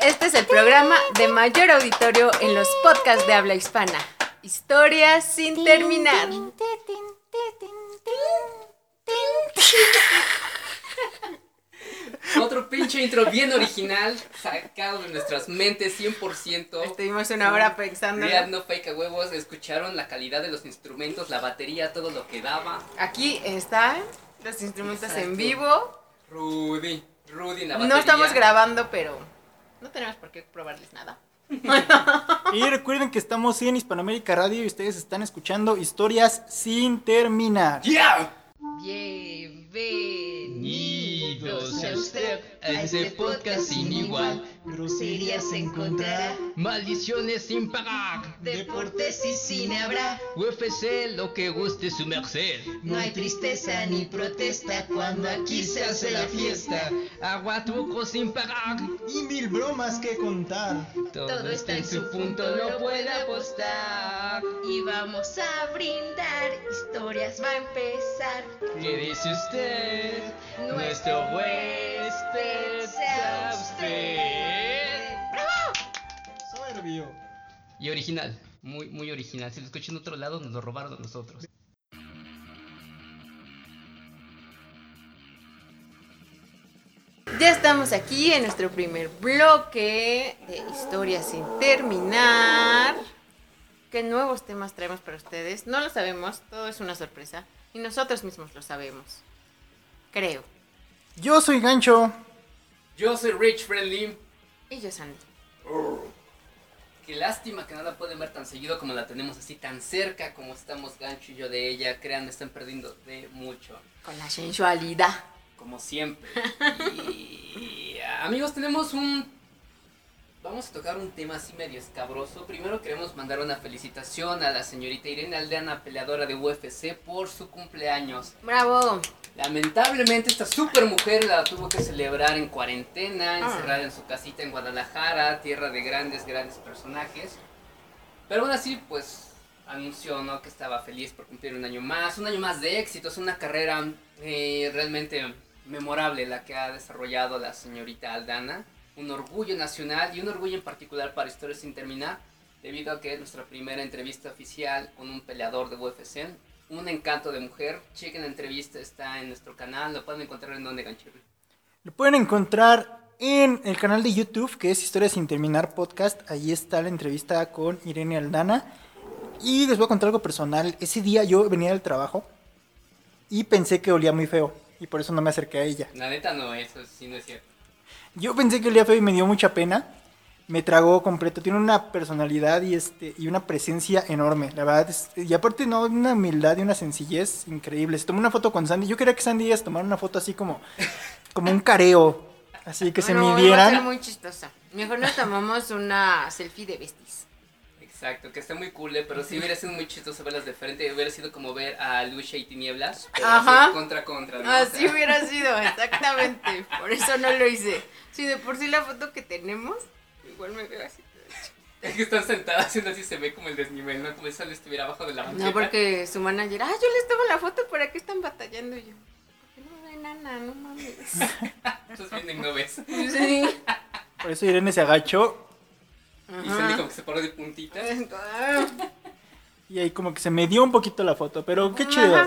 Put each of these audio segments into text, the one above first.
Este es el programa de mayor auditorio en los podcasts de habla hispana. Historias sin terminar. Pinche intro bien original, sacado de nuestras mentes 100%. Estuvimos una hora pensando. Real, no fake a huevos. Escucharon la calidad de los instrumentos, la batería, todo lo que daba. Aquí están los instrumentos en vivo. Rudy, Rudy en la batería. No estamos grabando, pero no tenemos por qué probarles nada. Y recuerden que estamos en Hispanoamérica Radio y ustedes están escuchando historias sin terminar. ¡Yeah! Bienvenidos a usted a ese podcast sin igual. Groserías encontrará, Maldiciones sin pagar. deportes y cine habrá. UFC lo que guste su merced. No hay tristeza ni protesta cuando aquí se hace la fiesta. Agua truco sin pagar. Y mil bromas que contar. Todo, está en su punto, no puede apostar. Y vamos a brindar, historias va a empezar. ¿Qué dice usted? Nuestro huésped sea usted. Soberbio. Y original, muy, muy original. Si lo escuchan en otro lado, nos lo robaron a nosotros. Ya estamos aquí en nuestro primer bloque de historias sin terminar. ¿Qué nuevos temas traemos para ustedes? No lo sabemos, todo es una sorpresa. Y nosotros mismos lo sabemos. Creo. Yo soy Gancho. Yo soy Rich Friendly. Y yo, Sandy. Qué lástima que no la pueden ver tan seguido como la tenemos así tan cerca como estamos Gancho y yo de ella. Crean, me están perdiendo de mucho. Con la sensualidad. Como siempre. Y amigos, tenemos un. Vamos a tocar un tema así medio escabroso. Primero queremos mandar una felicitación a la señorita Irene Aldeana, peleadora de UFC, por su cumpleaños. ¡Bravo! Lamentablemente esta super mujer la tuvo que celebrar en cuarentena, Ah. encerrada en su casita en Guadalajara, tierra de grandes, grandes personajes. Pero aún así, pues anunció ¿no? que estaba feliz por cumplir un año más, un año más de éxitos, una carrera eh, realmente memorable la que ha desarrollado la señorita Aldana. Un orgullo nacional y un orgullo en particular para Historias sin terminar, debido a que es nuestra primera entrevista oficial con un peleador de UFC. Un encanto de mujer. Chequen la entrevista, está en nuestro canal. Lo pueden encontrar en donde Ganchurri. Lo pueden encontrar en el canal de YouTube que es Historias sin terminar podcast. Ahí está la entrevista con Irene Aldana. Y les voy a contar algo personal. Ese día yo venía del trabajo y pensé que olía muy feo. Y por eso no me acerqué a ella. La neta no, eso sí no es cierto. Yo pensé que olía feo y me dio mucha pena. Me tragó completo. Tiene una personalidad y este y una presencia enorme. La verdad. es- y aparte, no, una humildad y una sencillez increíble. Se tomó una foto con Sandy. Yo quería que Sandy y ellas tomaran una foto así como, como un careo. Así que se No, iba a ser midieran. muy chistosa. Mejor nos tomamos una selfie de besties. Exacto, que está muy cool, eh, pero sí hubiera sido muy chistoso verlas de frente. Hubiera sido como ver a Lucia y Tinieblas. Pero Ajá. así contra contra. ¿no? O Así sea, hubiera sido, exactamente. Por eso no lo hice. Sí, de por sí la foto que tenemos, igual me veo así. Es que están sentadas haciendo así se ve como el desnivel, ¿no? Como si solo estuviera abajo de la banqueta. No, porque su manager, ah, yo les tomo la foto, ¿para qué están batallando? Y yo, "¿Por qué no ven nana? No mames. Estás viendo y no ves. Sí. Por eso Irene se agachó. Y Sandy como que se paró de puntitas. Y ahí como que se me dio un poquito la foto. Pero qué Ajá. chido.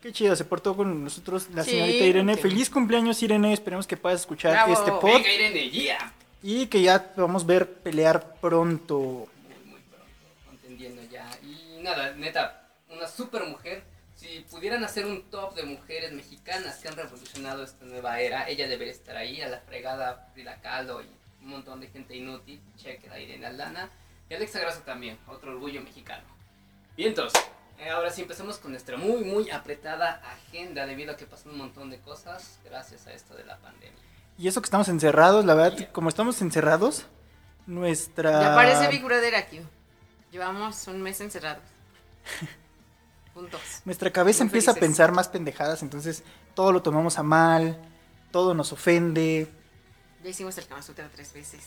Qué chido. Se portó con nosotros la Sí, señorita Irene. Feliz cumpleaños, Irene. Esperemos que puedas escuchar Bravo. este pod. Venga, Irene, yeah. Y que ya podamos ver pelear pronto. Muy, muy pronto, entendiendo ya. Y nada, neta, una super mujer. Si pudieran hacer un top de mujeres mexicanas que han revolucionado esta nueva era, ella debería estar ahí, a la fregada Frida Kahlo y un montón de gente inútil. Cheque a Irene Aldana. Y Alexa Grasso también, otro orgullo mexicano. Bien, entonces, eh, ahora sí empezamos con nuestra muy, muy apretada agenda debido a que pasó un montón de cosas gracias a esto de la pandemia. Y eso que estamos encerrados, la verdad, Yeah. como estamos encerrados, nuestra... Ya parece Big Brother aquí. Llevamos un mes encerrados. Juntos. Nuestra cabeza Muy empieza felices. a pensar más pendejadas, entonces todo lo tomamos a mal, todo nos ofende. Ya hicimos el Kama Sutra tres veces.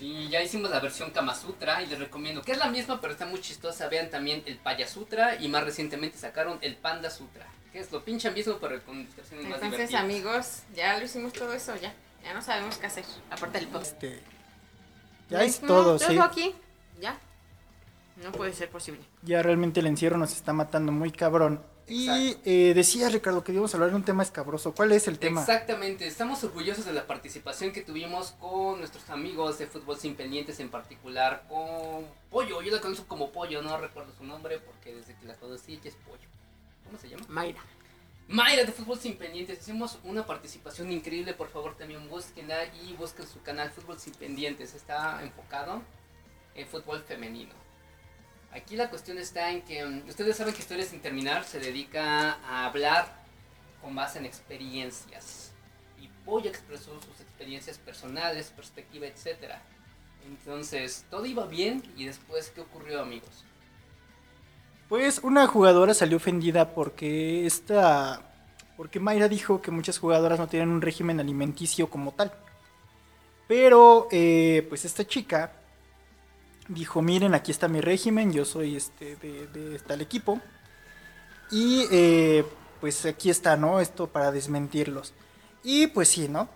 Y ya hicimos la versión Kama Sutra y les recomiendo, que es la misma pero está muy chistosa. Vean también el Paya Sutra y más recientemente sacaron el Panda Sutra, que es lo pinche mismo pero con ilustraciones más Entonces, divertidas. amigos, ya lo hicimos todo eso, ya. Ya no sabemos qué hacer, aparte del post. Este, ya es todo, sí. Todo aquí, ya. No puede ser posible. Ya realmente el encierro nos está matando muy cabrón. Y eh, decía Ricardo que íbamos a hablar de un tema escabroso. ¿Cuál es el tema? Exactamente, estamos orgullosos de la participación que tuvimos con nuestros amigos de Fútbol Sin Pendientes, en particular con Pollo. Yo la conozco como Pollo, no recuerdo su nombre porque desde que la conocí ella es Pollo. ¿Cómo se llama? Mayra. Mayra de Fútbol Sin Pendientes. Hicimos una participación increíble, por favor también búsquenla y busquen su canal Fútbol Sin Pendientes. Está enfocado en fútbol femenino. Aquí la cuestión está en que mm, ustedes saben que Historias sin terminar se dedica a hablar con base en experiencias. Y Pollo expresó sus experiencias personales, perspectiva, etc. Entonces, todo iba bien y después, ¿qué ocurrió amigos? Pues una jugadora salió ofendida porque esta. Porque Mayra dijo que muchas jugadoras no tienen un régimen alimenticio como tal. Pero, eh, pues esta chica dijo: Miren, aquí está mi régimen, yo soy este de, de tal equipo. Y eh, pues aquí está, ¿no? Esto para desmentirlos. Y pues sí, ¿no?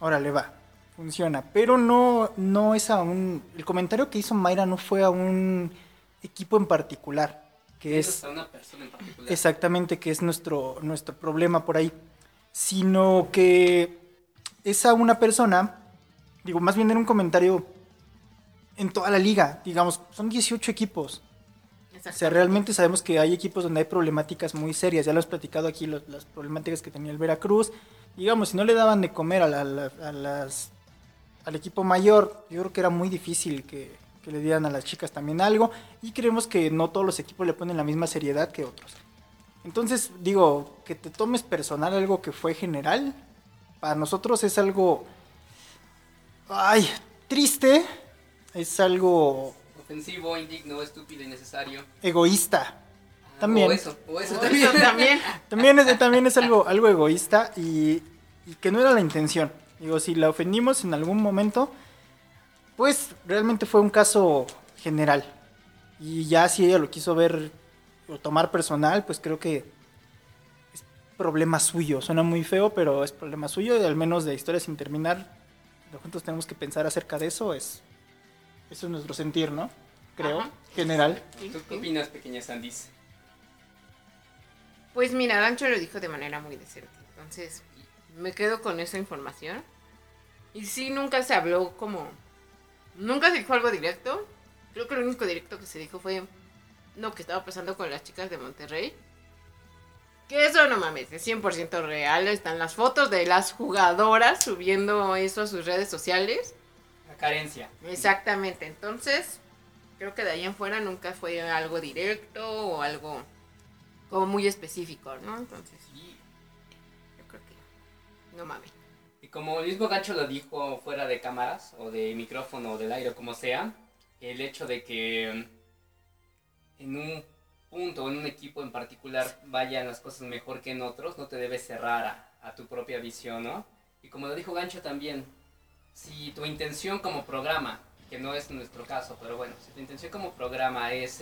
Órale, va. Funciona. Pero no, no es a un. El comentario que hizo Mayra no fue a un equipo en particular. Que es. a una persona en particular. Exactamente, que es nuestro, nuestro problema por ahí. Sino que es a una persona, digo, más bien en un comentario en toda la liga, digamos, son 18 equipos. O sea, realmente sabemos que hay equipos donde hay problemáticas muy serias. Ya lo has platicado aquí, los- las problemáticas que tenía el Veracruz. Digamos, si no le daban de comer a, la- la- a las, al equipo mayor, yo creo que era muy difícil que, que le dieran a las chicas también algo. Y creemos que no todos los equipos le ponen la misma seriedad que otros. Entonces, digo, que te tomes personal algo que fue general, para nosotros es algo... Ay, triste. Es algo Ofensivo, indigno, estúpido, innecesario. egoísta. También. O eso, o eso Eso también. también. También es, también es algo, algo egoísta y, y que no era la intención. Digo, si la ofendimos en algún momento, pues realmente fue un caso general. Y ya si ella lo quiso ver o tomar personal, pues creo que es problema suyo. Suena muy feo, pero es problema suyo y al menos de historia sin terminar, lo juntos tenemos que pensar acerca de eso. Es, eso es nuestro sentir, ¿no? Creo, Ajá. general. ¿Tú qué opinas, pequeña Sandis? Pues mira, Gancho lo dijo de manera muy decente. Entonces, me quedo con esa información. Y sí, nunca se habló como. Nunca se dijo algo directo. Creo que lo único directo que se dijo fue lo que estaba pasando con las chicas de Monterrey. Que eso no mames, es 100% real. Están las fotos de las jugadoras subiendo eso a sus redes sociales. La carencia. Exactamente, entonces creo que de ahí en fuera nunca fue algo directo o algo como muy específico, ¿no? Entonces, Y, yo creo que no mames. y como el mismo Gancho lo dijo fuera de cámaras, o de micrófono, o del aire, o como sea, el hecho de que en un punto o en un equipo en particular vayan las cosas mejor que en otros, no te debes cerrar a, a tu propia visión, ¿no? Y como lo dijo Gancho también, si tu intención como programa, que no es nuestro caso, pero bueno, si tu intención como programa es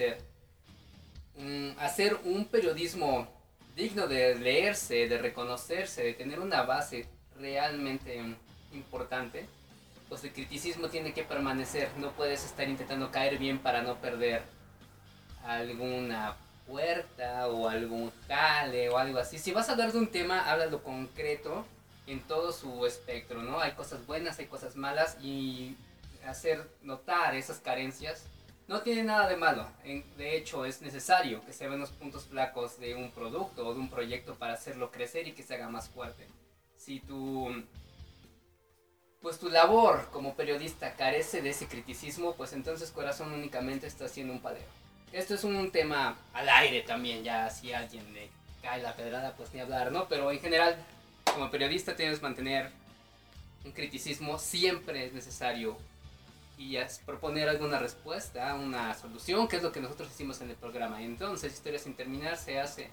mm, hacer un periodismo digno de leerse, de reconocerse, de tener una base realmente importante, pues el criticismo tiene que permanecer, no puedes estar intentando caer bien para no perder alguna puerta o algún jale o algo así. Si vas a hablar de un tema, háblalo concreto en todo su espectro, ¿no? Hay cosas buenas, hay cosas malas y hacer notar esas carencias no tiene nada de malo. De hecho, es necesario que se vean los puntos flacos de un producto o de un proyecto para hacerlo crecer y que se haga más fuerte. Si tu pues tu labor como periodista carece de ese criticismo, pues entonces corazón únicamente está haciendo un padeo. Esto es un tema al aire también, ya si a alguien le cae la pedrada, pues ni hablar, ¿no? Pero en general, como periodista tienes que mantener un criticismo, siempre es necesario y proponer alguna respuesta, una solución, que es lo que nosotros hicimos en el programa. Entonces, Historia sin terminar se hace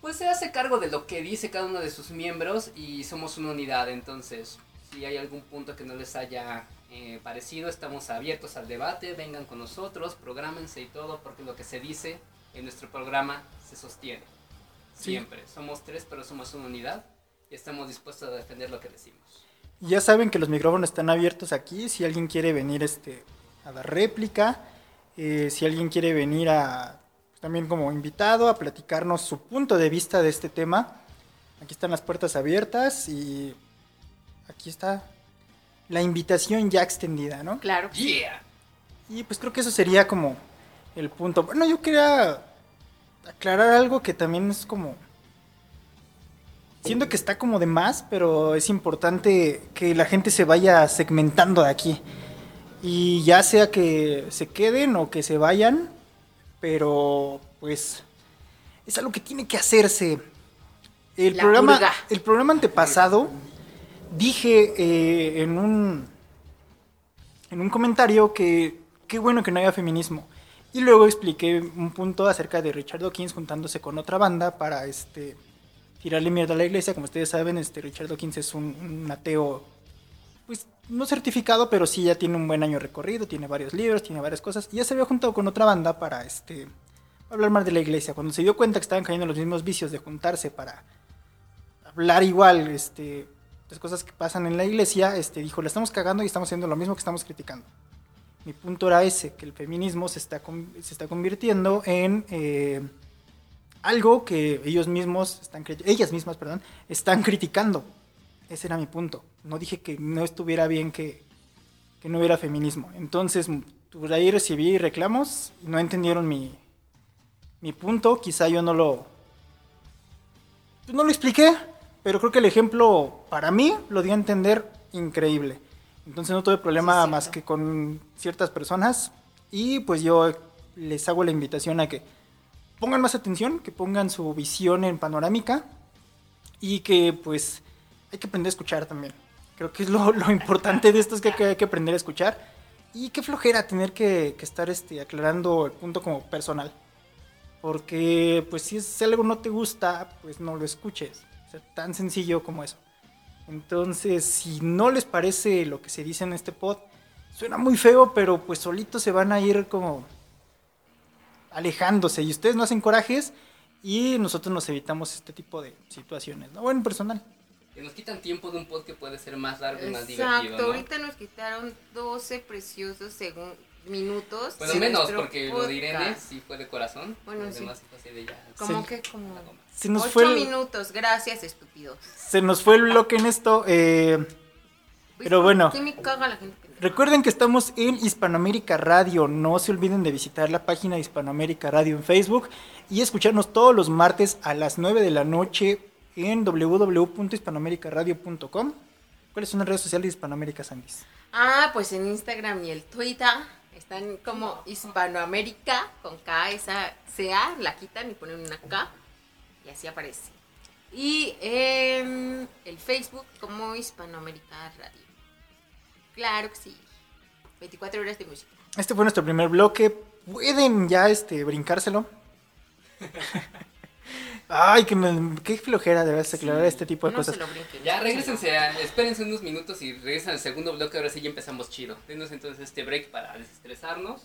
pues se hace cargo de lo que dice cada uno de sus miembros y somos una unidad, entonces si hay algún punto que no les haya eh, parecido, estamos abiertos al debate, vengan con nosotros, prográmense y todo, porque lo que se dice en nuestro programa se sostiene. Sí. Siempre. Somos tres, pero somos una unidad y estamos dispuestos a defender lo que decimos. Ya saben que los micrófonos están abiertos aquí. Si alguien quiere venir este, a dar réplica, eh, si alguien quiere venir a también como invitado a platicarnos su punto de vista de este tema, aquí están las puertas abiertas y aquí está la invitación ya extendida, ¿no? Claro. que sí. ¡Yeah! Y pues creo que eso sería como el punto. Bueno, yo quería aclarar algo que también es como... Siento que está como de más, pero es importante que la gente se vaya segmentando de aquí. Y ya sea que se queden o que se vayan, pero pues es algo que tiene que hacerse. El La programa, purga. el programa antepasado dije eh, en un en un comentario que qué bueno que no haya feminismo. Y luego expliqué un punto acerca de Richard Dawkins juntándose con otra banda para este tirarle mierda a la iglesia. Como ustedes saben, este Richard Dawkins es un, un ateo, pues no certificado, pero sí ya tiene un buen año recorrido, tiene varios libros, tiene varias cosas. Y ya se había juntado con otra banda para este hablar más de la iglesia. Cuando se dio cuenta que estaban cayendo en los mismos vicios de juntarse para hablar igual, este, las cosas que pasan en la iglesia, este, dijo, la estamos cagando y estamos haciendo lo mismo que estamos criticando. Mi punto era ese, que el feminismo se está, convirtiendo en eh, algo que ellos mismos, están, ellas mismas, perdón, están criticando. Ese era mi punto. No dije que no estuviera bien que, no hubiera feminismo. Entonces, por ahí recibí reclamos, no entendieron mi, mi punto, quizá yo no lo, pues no lo expliqué, pero creo que el ejemplo para mí lo dio a entender increíble. Entonces no tuve problema Sí, más que con ciertas personas y pues yo les hago la invitación a que pongan más atención, que pongan su visión en panorámica y que pues hay que aprender a escuchar también. Creo que es lo, lo importante de esto es que, que hay que aprender a escuchar y qué flojera tener que, que estar este, aclarando el punto como personal. Porque pues si es algo no te gusta, pues no lo escuches. O sea, tan sencillo como eso. Entonces, si no les parece lo que se dice en este pod, suena muy feo, pero pues solitos se van a ir como alejándose. Y ustedes no hacen corajes y nosotros nos evitamos este tipo de situaciones. ¿no? Bueno, personal. Que nos quitan tiempo de un pod que puede ser más largo y más Exacto, divertido. ¿no? ahorita nos quitaron 12 preciosos segun- minutos. Bueno, de menos, porque lo de Irene sí fue de corazón. Bueno, sí. demás fue de ya. Como que como Una goma. Se nos, 8 fue el, minutos, gracias estúpidos. se nos fue el bloque en esto. eh, Pero bueno. Sí me caga la gente pendeja. Recuerden que estamos en Hispanoamérica Radio. No se olviden de visitar la página de Hispanoamérica Radio en Facebook y escucharnos todos los martes a las 9 de la noche en www.hispanoamericaradio.com. ¿Cuáles son las redes sociales de Hispanoamérica, Sandis? Ah, pues en Instagram y el Twitter están como Hispanoamérica con K, esa CA, la quitan y ponen una K y así aparece. Y en el Facebook como Hispanoamérica Radio. Claro que sí. 24 horas de música. Este fue nuestro primer bloque. Pueden ya este, brincárselo. Ay, que me, qué flojera de veras aclarar este tipo de No cosas. se lo brinquen. Ya, regresense, a- espérense unos minutos y regresen al segundo bloque. Ahora sí ya empezamos chido. Denos entonces este break para desestresarnos.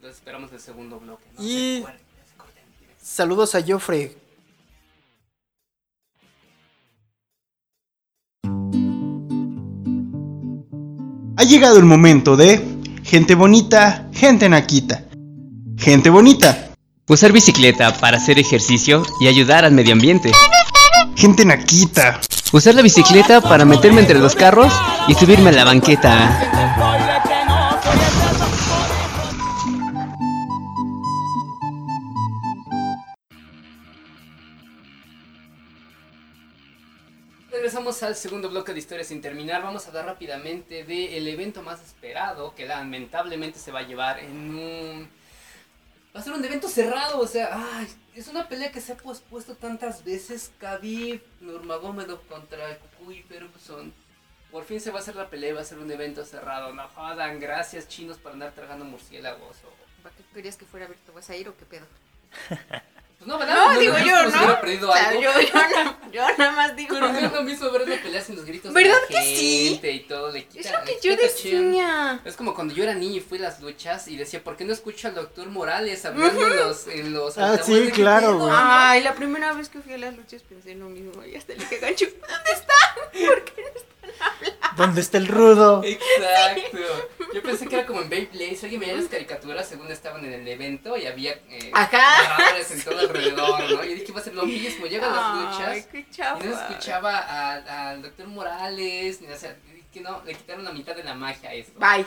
Los esperamos en el segundo bloque. ¿no? Y- Se se corten. Saludos a Joffre. Ha llegado el momento de gente bonita, gente naquita. Gente bonita, Usar bicicleta para hacer ejercicio y ayudar al medio ambiente. gente naquita. Usar la bicicleta para meterme entre los carros y subirme a la banqueta. Regresamos al segundo bloque de historias sin terminar. Vamos a hablar rápidamente del evento más esperado que lamentablemente se va a llevar en un. Va a ser un evento cerrado, o sea, ay, es una pelea que se ha pospuesto tantas veces. Khabib, Nurmagomedov contra Kukui Ferguson. Por fin se va a hacer la pelea, y va a ser un evento cerrado. No jodan, gracias chinos por andar tragando murciélagos. o- ¿Para qué querías que fuera abierto? ¿Vas a ir o qué pedo? Pues no, ¿verdad? No, lo digo yo, ¿no? hubiera perdido O sea, algo. yo, yo, no- yo nada más digo. Pero no es lo mismo ver las peleas sin los gritos de ¿Verdad la que sí? gente y todo. Le quita, Es lo le que yo decía. Es como cuando yo era niño y fui a las luchas y decía, ¿por qué no escucho al doctor Morales hablando en los, en los Ah, sí, ¿De claro, güey. Ay, la primera vez que fui a las luchas pensé en lo mismo. Y hasta le dije, Gancho, ¿dónde están? ¿Por qué no están? ¿Dónde está el rudo? Exacto. Yo pensé que era como en Beyblade. Si alguien veía las caricaturas, según estaban en el evento y había eh, en todo alrededor, ¿no? Y dije, va a ser lo mismo. Llegan las luchas y no escuchaba a- al doctor Morales, ni, o sea, que no, le quitaron la mitad de la magia a esto. Bye.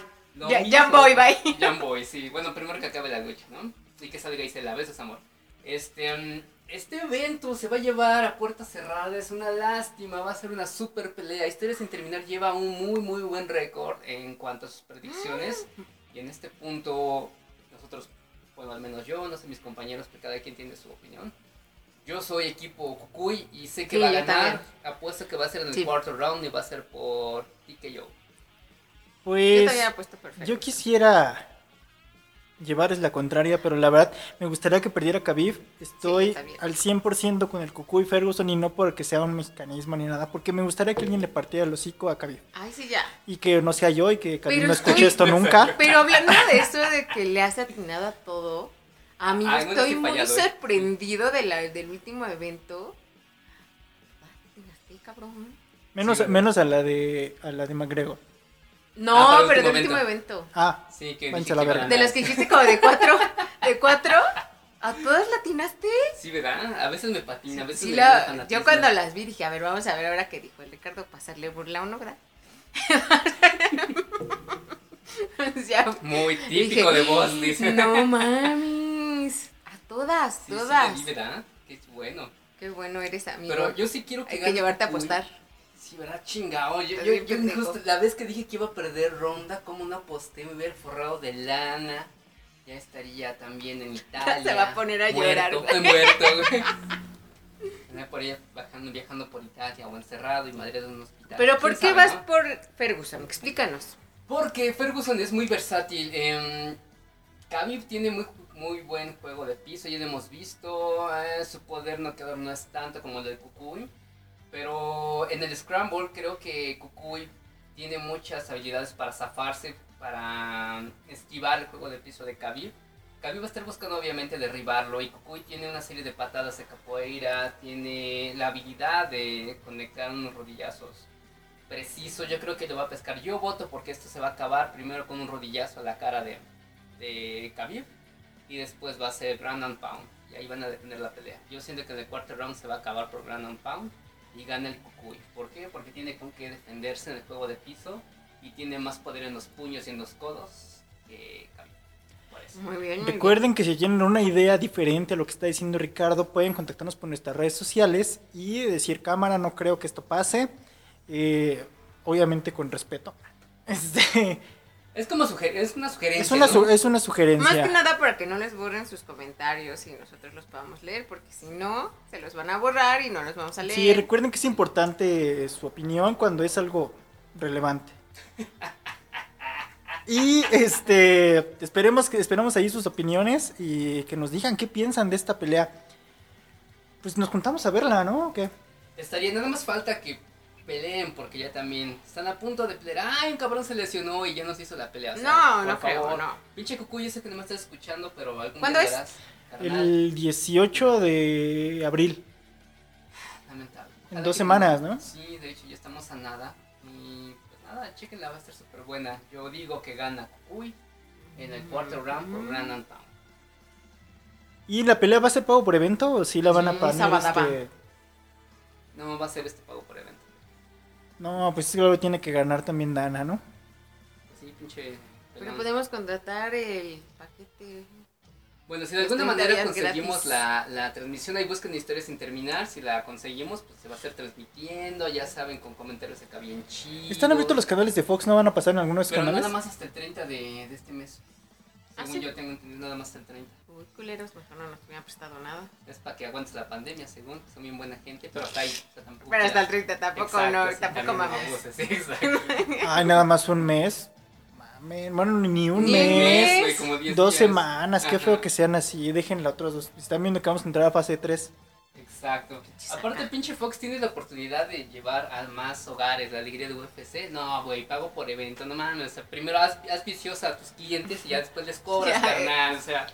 Ya, ya voy, bye. Jamboy, sí. Bueno, primero que acabe la lucha, ¿no? Y que salga y se la besos, amor. Este, mm, este evento se va a llevar a puerta cerrada, es una lástima, va a ser una super pelea. Historia sin terminar lleva un muy, muy buen récord en cuanto a sus predicciones. Y en este punto, nosotros, bueno, al menos yo, no sé mis compañeros, que cada quien tiene su opinión. Yo soy equipo Kukui y sé que Sí, va a yo ganar. Apuesto que va a ser en el Sí. quarter round y va a ser por TKO. Yo Pues te había puesto perfecto. yo quisiera llevarles la contraria, pero la verdad me gustaría que perdiera Khabib. Estoy bien. al 100% con el Cucuy Ferguson y no porque sea un mexicanismo ni nada, porque me gustaría que alguien le partiera el hocico a Khabib. Ay, sí, ya. Y que no sea yo y que Khabib Pero no estoy- escuche esto nunca. Pero hablando de eso de que le has atinado a todo, Ay, no estoy muy fallado, ¿eh? sorprendido de la, del último evento. Ay, atinaste, cabrón. Menos, Sí, menos a la de a la de McGregor. No, Ah, pero último del último evento. Ah, Sí, que la verga. De las que dijiste como de cuatro, de cuatro, ¿a todas latinaste? Sí, ¿verdad? A veces me patina, a veces Sí, me fanatismo. yo cuando las vi dije, a ver, vamos a ver ahora qué dijo el Ricardo, pasarle burla a uno, ¿verdad? O sea, Muy dije, típico de vos, dice. No mames, a todas, Sí, sí, todas. vi, ¿verdad? Qué bueno. Qué bueno eres, amigo. Pero yo sí quiero que Hay que llevarte a apostar. Sí, ¿verdad? Chingado. Yo, yo, yo justo la vez que dije que iba a perder ronda, como no aposté, me hubiera forrado de lana. Ya estaría también en Italia. Se va a poner a muerto, llorar, muerto, güey. Por ahí bajando, viajando por Italia o encerrado y madre de un hospital. Pero ¿por ¿Quién qué sabe, vas no? por Ferguson? Explícanos. Porque Ferguson es muy versátil. Eh, tiene muy, muy buen juego de piso, ya lo hemos visto. eh, su poder no quedar no es tanto como el de Kukui. Pero en el Scramble creo que Kukui tiene muchas habilidades para zafarse, para esquivar el juego de piso de Khabib. Khabib va a estar buscando obviamente derribarlo y Kukui tiene una serie de patadas de capoeira, tiene la habilidad de conectar unos rodillazos preciso, yo creo que lo va a pescar. Yo voto porque esto se va a acabar primero con un rodillazo a la cara de, de Khabib y después va a ser and pound y ahí van a defender la pelea. Yo siento que en el cuarto round se va a acabar por and pound y gana el Kukui. ¿Por qué? Porque tiene con qué defenderse en el juego de piso y tiene más poder en los puños y en los codos que eso. Muy bien, muy Recuerden que si tienen una idea diferente a lo que está diciendo Ricardo, pueden contactarnos por nuestras redes sociales y decir cámara, no creo que esto pase. Eh, obviamente con respeto. Este, Es como suger es una sugerencia. es, una, es una bien. Más sugerencia. que nada para que no les borren sus comentarios y nosotros los podamos leer, porque si no, se los van a borrar y no los vamos a leer. Sí, recuerden que es importante su opinión cuando es algo relevante. Y este esperemos que esperamos ahí sus opiniones y que nos digan qué piensan de esta pelea. Pues nos juntamos a verla, ¿no? ¿O qué? Estaría, nada más falta que peleen porque ya también están a punto de pelear. Ay, un cabrón se lesionó y ya nos hizo la pelea. o sea, No, por no creo, favor. no. Pinche Cucuy, yo sé que no me estás escuchando, pero algún ¿Cuándo día es? verás. El 18 de abril, Lamentable. en dos semanas, ¿no? Sí, de hecho ya estamos a nada. Y pues nada, chequenla, va a estar súper buena. Yo digo que gana Cucuy en el quarter round por Grand and Pound. ¿Y la pelea va a ser pago por evento o sí la van a Sí, sabadaba. este... No va a ser este pago por evento. No, pues claro, tiene que ganar también Dana, ¿no? Pues sí, pinche. Pero podemos contratar el paquete. Bueno, si de alguna manera 30 días conseguimos la, la transmisión, ahí busquen historias sin terminar. Si la conseguimos, pues se va a estar transmitiendo. Ya saben, con comentarios acá bien chidos. ¿Están abiertos los canales de Fox? ¿No van a pasar en algunos Pero canales? nada más hasta el 30 de, de este mes. ¿Ah, Según sí? yo tengo entendido, nada más hasta el 30. Uy, culeros, mejor no nos hubieran prestado nada. Es para que aguantes la pandemia, según. Son bien buena gente, pero hasta ahí. o sea, tampoco Pero hasta el quieras- 30 tampoco, Exacto, no, sí, tampoco mames. Ay, nada más un mes. mamen. Bueno, ni un Ni mes. mes. güey, como 10 Dos días. semanas. Qué feo que sean así. Déjenla otros dos. Están viendo que vamos a entrar a fase 3. Exacto. Aparte, pinche Fox tiene la oportunidad de llevar a más hogares la alegría de UFC. No, güey, pago por evento, no mames. O sea, primero haz, haz viciosa a tus clientes y ya después les cobras, Ya. carnal. O sea,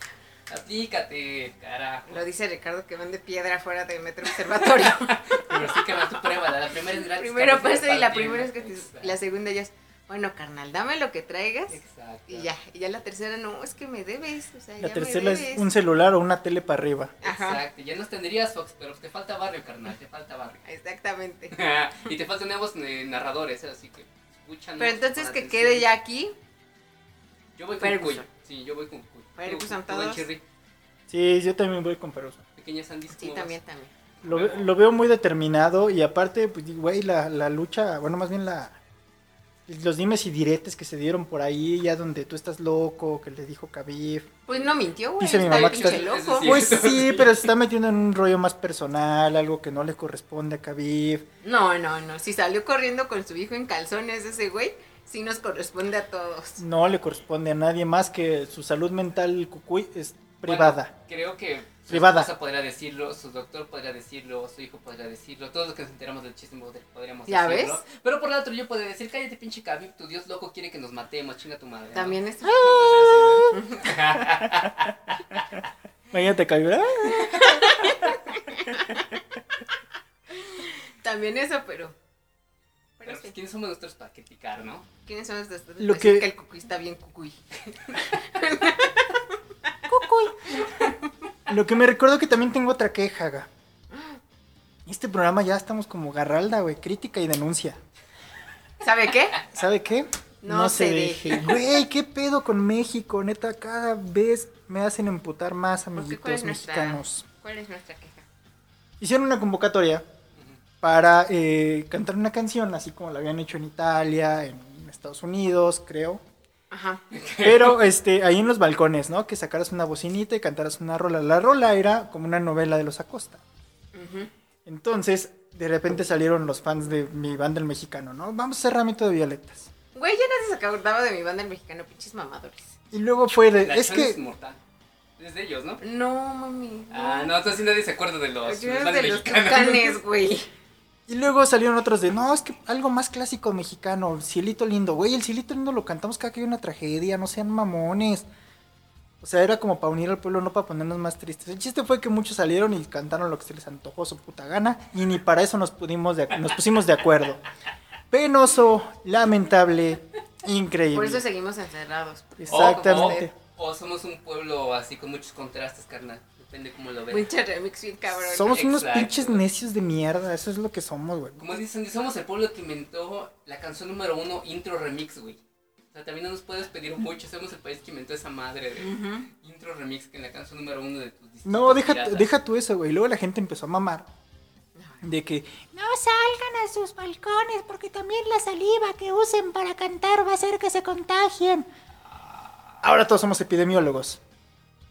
aplícate, carajo. Lo dice Ricardo que vende piedra fuera del metro observatorio. Pero sí que no, tu prueba, la primera es gratis. Primero pasa y la primera es que te- Exacto. la segunda ya es, bueno, carnal, dame lo que traigas. Exacto. Y ya, y ya la tercera no, es que me debes, o sea, La ya tercera me es un celular o una tele para arriba. Ajá, Exacto, ya nos tendrías Fox, pero te falta barrio, carnal, te falta barrio. exactamente. y te faltan nuevos eh, narradores, así que escúchanos. Pero entonces que atención. quede ya aquí, Yo voy con Ferguson. Sí, yo voy con buen todos. Chirri. Sí, yo también voy con Peroso. Pequeña Sandy. sí, también, también. Lo, lo veo muy determinado y aparte, pues, güey, la, la lucha, bueno, más bien la los dimes y diretes que se dieron por ahí, ya donde tú estás loco, que le dijo Khabib. Pues no mintió, güey. Dice mi mamá que está- loco. Pues sí, pero se está metiendo en un rollo más personal, algo que no le corresponde a Khabib. No, no, no. Si salió corriendo con su hijo en calzones ese güey, sí nos corresponde a todos. No le corresponde a nadie más que su salud mental cucuy es privada. Bueno, creo que su Privada. esposa podría decirlo, su doctor podría decirlo, su hijo podría decirlo, todos los que nos enteramos del chisme pod- podríamos ¿Ya decirlo. ves? Pero por el otro yo podría decir, cállate pinche Khabib, tu dios loco quiere que nos matemos, chinga tu madre. ¿no? También es... Imagínate Khabib. También eso, pero... Pero pues, sí. ¿quiénes somos nosotros para criticar, no? ¿Quiénes son ustedes? Lo Decir que- que el cucuy está bien cucuy. Lo que me recuerdo que también tengo otra queja, ga. Este programa ya estamos como Garralda, güey, crítica y denuncia. ¿Sabe qué? ¿Sabe qué? No se deje. Güey, ¿qué pedo con México? Neta, cada vez me hacen emputar más. ¿Cuál amiguitos nuestra, mexicanos. ¿Cuál es nuestra queja? Hicieron una convocatoria para eh, cantar una canción, así como la habían hecho en Italia, en Estados Unidos, creo. Ajá. Pero este, ahí en los balcones, ¿no? Que sacaras una bocinita y cantaras una rola. La rola era como una novela de los Acosta. Ujú. Entonces, de repente salieron los fans de mi banda el mexicano, ¿no? Vamos a hacer ramito de violetas. Güey, ya nadie se acordaba de mi banda el mexicano, pinches mamadores. Y luego fue de, La es que es mortal. Es de ellos, ¿no? No, mami. Ah, no, entonces sí nadie se acuerda de los, Yo fans de los tucanes, güey. Y luego salieron otros de, no, es que algo más clásico mexicano, Cielito Lindo. Güey, el Cielito Lindo lo cantamos cada que hay una tragedia, no sean mamones. O sea, era como para unir al pueblo, no para ponernos más tristes. El chiste fue que muchos salieron y cantaron lo que se les antojó su puta gana. Y ni para eso nos, pudimos de- nos pusimos de acuerdo. Penoso, lamentable, increíble. Por eso seguimos encerrados. Exactamente. O, o somos un pueblo así con muchos contrastes, carnal. Depende cómo lo ves. Pinche remix bien cabrón. Somos unos Exacto. pinches necios de mierda, eso es lo que somos, güey. Como dicen, somos el pueblo que inventó la canción número uno, intro remix, güey. O sea, también no nos puedes pedir mucho. Somos el país que inventó esa madre de intro remix, que en la canción número uno de tus discos. No, deja, piratas. deja tú eso, güey. Luego la gente empezó a mamar. De que No salgan a sus balcones porque también la saliva que usen para cantar va a hacer que se contagien. ahora todos somos epidemiólogos.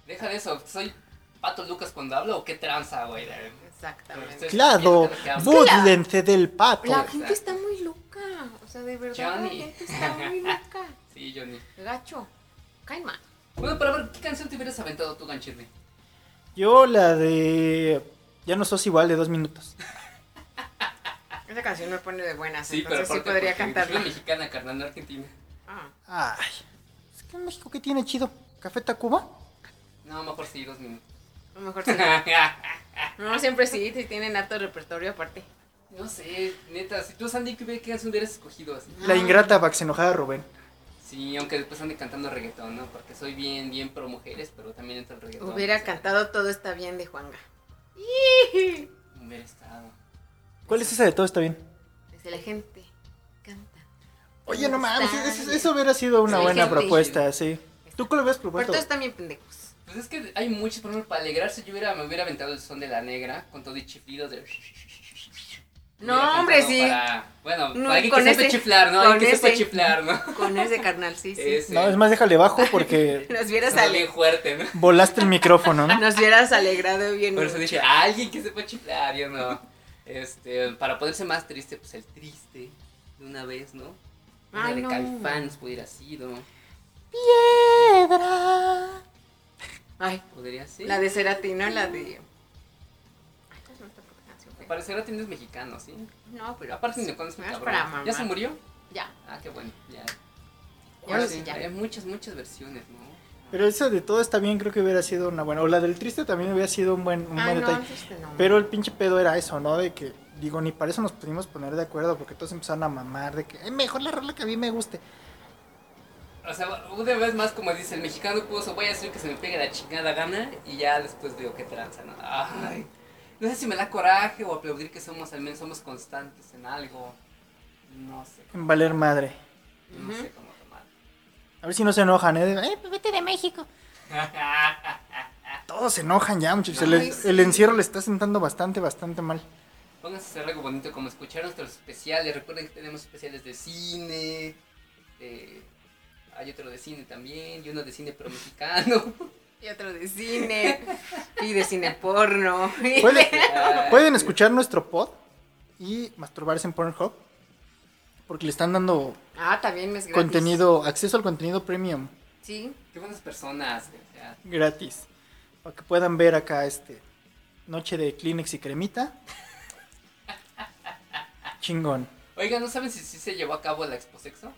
Deja de eso. ¿Soy Pato Lucas cuando hablo o qué tranza, güey? Exactamente. Claro, Es que la- búdlense del pato. La gente está muy loca. O sea, de verdad, Johnny. la gente está muy loca. Sí, Johnny. Gacho. Caima. Bueno, pero a ver, ¿qué canción te hubieras aventado tú, Ganchirri? Yo la de... Ya no sos igual de dos minutos. Esa canción me pone de buenas. Sí, pero entonces sí aparte podría cantarla. Es mexicana, carnal, no argentina. Ah. Ay, es que en México, ¿qué tiene chido? ¿Café Tacuba? No, mejor sí, dos minutos. A lo mejor sí. No, siempre sí, sí tienen harto repertorio aparte. no sé, neta, si tú, Sandy, ¿qué, qué canción hubieras escogido así? La ingrata para que se enojara Rubén. Sí, aunque después ande cantando reggaetón, ¿no? Porque soy bien, bien pro mujeres, pero también entra el reggaetón. Hubiera cantado Todo está bien de Juanga. Hubiera estado. ¿Cuál es esa de todo está bien? Desde la gente canta. Oye, no mames, eso, hubiera sido una Sí, buena gente. propuesta, sí. ¿Tú cuál hubieras Pero propuesto? todos están bien pendejos. Pues es que hay muchos, por ejemplo, para alegrarse yo hubiera, me hubiera aventado el son de la negra con todo y chiflido de... No, hombre, sí. para- Bueno, No, alguien con que sepa ese- chiflar, ¿no? con Alguien que sepa ese. chiflar, ¿no? Con ese carnal, sí, sí. Ese. No, es más, déjale bajo porque Nos bien fuerte, ¿no? volaste el micrófono, ¿no? nos hubieras alegrado bien. Por eso dije, alguien que sepa chiflar, yo no. Este, para ponerse más triste, pues el triste, de una vez, ¿no? Una Ay, de no. Calfans pudiera sido. Piedra. Ay, Podría ser. la de Cerati, ¿no? La de... Ay, ¿cómo se llama esta puta canción, güey? Parecerá tienes mexicano, ¿sí? No, pero... Aparte ni con es no es para. ¿Ya se murió? Ya. Ah, qué bueno. Ya. Ahora Sí, ya. Hay muchas, muchas versiones, ¿no? Pero esa de todo está bien, creo que hubiera sido una buena. O la del triste también hubiera sido un buen, un Ah, buen no, detalle. este no. Pero el pinche pedo era eso, ¿no? De que, digo, ni para eso nos pudimos poner de acuerdo, porque todos empezaron a mamar de que, "Eh, mejor la rola que a mí me guste. O sea, una vez más, como dice el mexicano, puso, voy a hacer que se me pegue la chingada gana y ya después veo qué tranza, ¿no? Ay, no sé si me da coraje o aplaudir que somos, al menos somos constantes en algo. No sé, En valer madre. no sé cómo tomar. A ver si no se enojan, ¿eh? De, "Ay, Eh, vete de México. todos se enojan ya, muchachos. El, Ay, sí. el encierro le está sentando bastante, bastante mal. Pónganse a hacer algo bonito como escuchar nuestros especiales. Recuerden que tenemos especiales de cine. eh, hay otro de cine también. Y uno de cine pero mexicano. Y otro de cine. y de cine porno. Puede- Ay, pueden escuchar nuestro pod y masturbarse en Pornhub. Porque le están dando Ah, también es contenido, acceso al contenido premium Sí. Qué buenas personas. o sea, gratis. Para que puedan ver acá este Noche de Kleenex y cremita. Chingón. Oigan, ¿no saben si, si se llevó a cabo la Expo Sexo?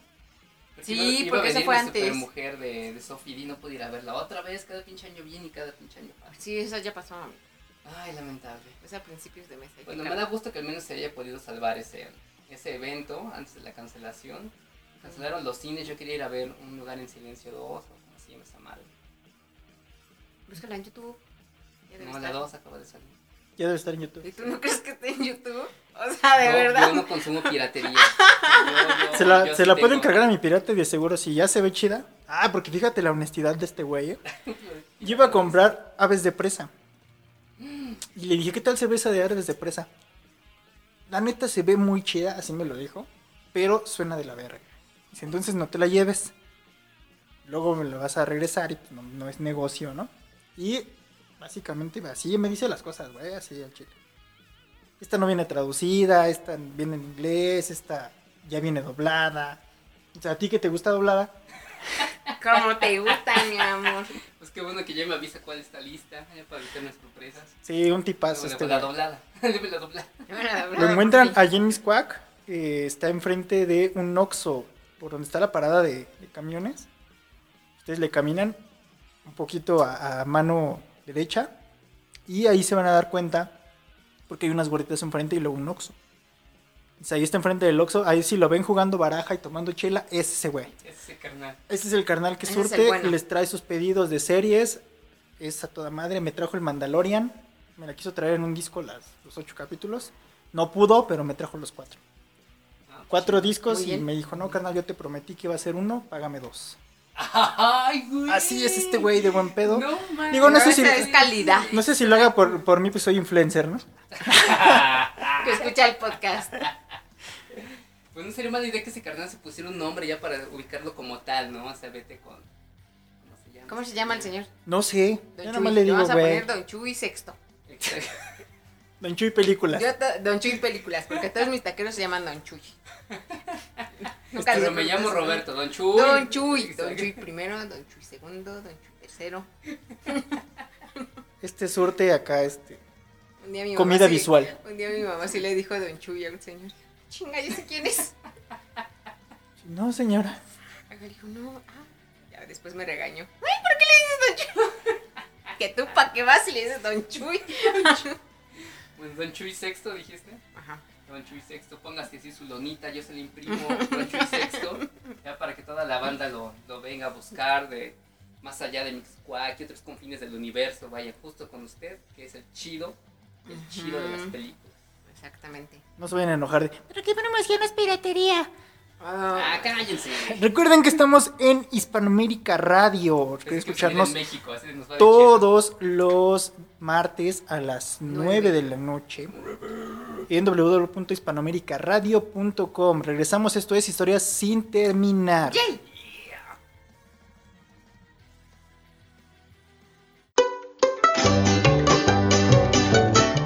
Sí, iba, porque a eso fue antes. supermujer de, de Sophie D, no pude ir a verla otra vez, cada pinche año viene y cada pinche año pasa. Sí, eso ya pasó. Ay, lamentable. Es a principios de mes. Bueno, me da gusto que al menos se haya podido salvar ese, ese evento antes de la cancelación. Cancelaron los cines, yo quería ir a ver Un Lugar en Silencio 2, o se llama esa madre. Búscala en YouTube. No, la estar. 2 acaba de salir. Ya debe estar en YouTube. ¿Y tú no crees que esté en YouTube? O sea, de No, verdad. Yo no consumo piratería. Yo- yo- Se la, se sí la puedo tengo- encargar a mi pirata de seguro si ya se ve chida. Ah, porque fíjate la honestidad de este güey. ¿eh? Yo iba a comprar aves de presa. Y le dije, ¿qué tal cerveza de aves de presa? La neta se ve muy chida, así me lo dijo. Pero suena de la verga. Dice, entonces no te la lleves. Luego me la vas a regresar y no, no es negocio, ¿no? Y básicamente así me dice las cosas, güey, así al chile. Esta no viene traducida, esta viene en inglés, esta ya viene doblada. O sea, a ti que te gusta doblada, Como te gusta, mi amor. Pues qué bueno que ya me avisa cuál está lista eh, para evitar las sorpresas. sí, un tipazo este la doblada. La doblada. Lo encuentran allí en Miscuac, eh, está enfrente de un Oxxo, por donde está la parada de, de camiones. Ustedes le caminan un poquito a, a mano derecha y ahí se van a dar cuenta porque hay unas gorditas enfrente y luego un Oxxo. O sea, ahí está enfrente del Oxxo, ahí si lo ven jugando baraja y tomando chela, es ese güey. Ese carnal. Este es el carnal que Ese es el surte, bueno. les trae sus pedidos de series. Es a toda madre, me trajo el Mandalorian. Me la quiso traer en un disco las, los ocho capítulos. No pudo, pero me trajo los cuatro. Ah, Cuatro discos Muy y bien. me dijo, no, carnal, yo te prometí que iba a ser uno, págame dos. Ay, güey. Así es este güey de buen pedo. No, man. Digo, no sé si, es calidad. no sé si lo haga por, por mí, pues soy influencer, ¿no? Que escucha el podcast. Pues no sería mala idea que ese carnal se pusiera un nombre ya para ubicarlo como tal, ¿no? O sea, vete con. ¿Cómo se llama? ¿Cómo se llama el señor? No sé, Don yo Chuy. le digo, vamos a poner Don Chuy sexto. Exacto. Don Chuy Películas. Yo Don Chuy películas, porque todos mis taqueros se llaman Don Chuy. Nunca Pero les me llamo. Roberto, Don Chuy. Don Chuy. Don Chuy primero, Don Chuy segundo, Don Chuy tercero. Este surte acá, este. Un día mi mamá Comida sí- visual. Un día mi mamá sí le dijo Don Chuy al señor. Chinga, ¿y ese quién es? No, señora. Acá dijo, no, ah. Ya después me regañó. Ay, ¿por qué le dices Don Chuy? que tú, ¿para qué vas y le dices Don Chuy? Pues Don Chuy Sexto, dijiste. Ajá. Don Chuy Sexto, póngase así su lonita, yo se le imprimo Don Chuy Sexto, ya para que toda la banda lo, lo venga a buscar de más allá de Mixcuac y otros confines del universo, vaya justo con usted, que es el chido, el chido de las películas. Exactamente. No se vayan a enojar de. Pero qué promoción es piratería. Ah, cállense. Recuerden que estamos en Hispanoamérica Radio. Recuerden Es escucharnos en México, así nos va de todos los martes a las Nueve. 9 de la noche en www.hispanoamericaradio.com. Regresamos, esto es Historias sin terminar. ¡Yay!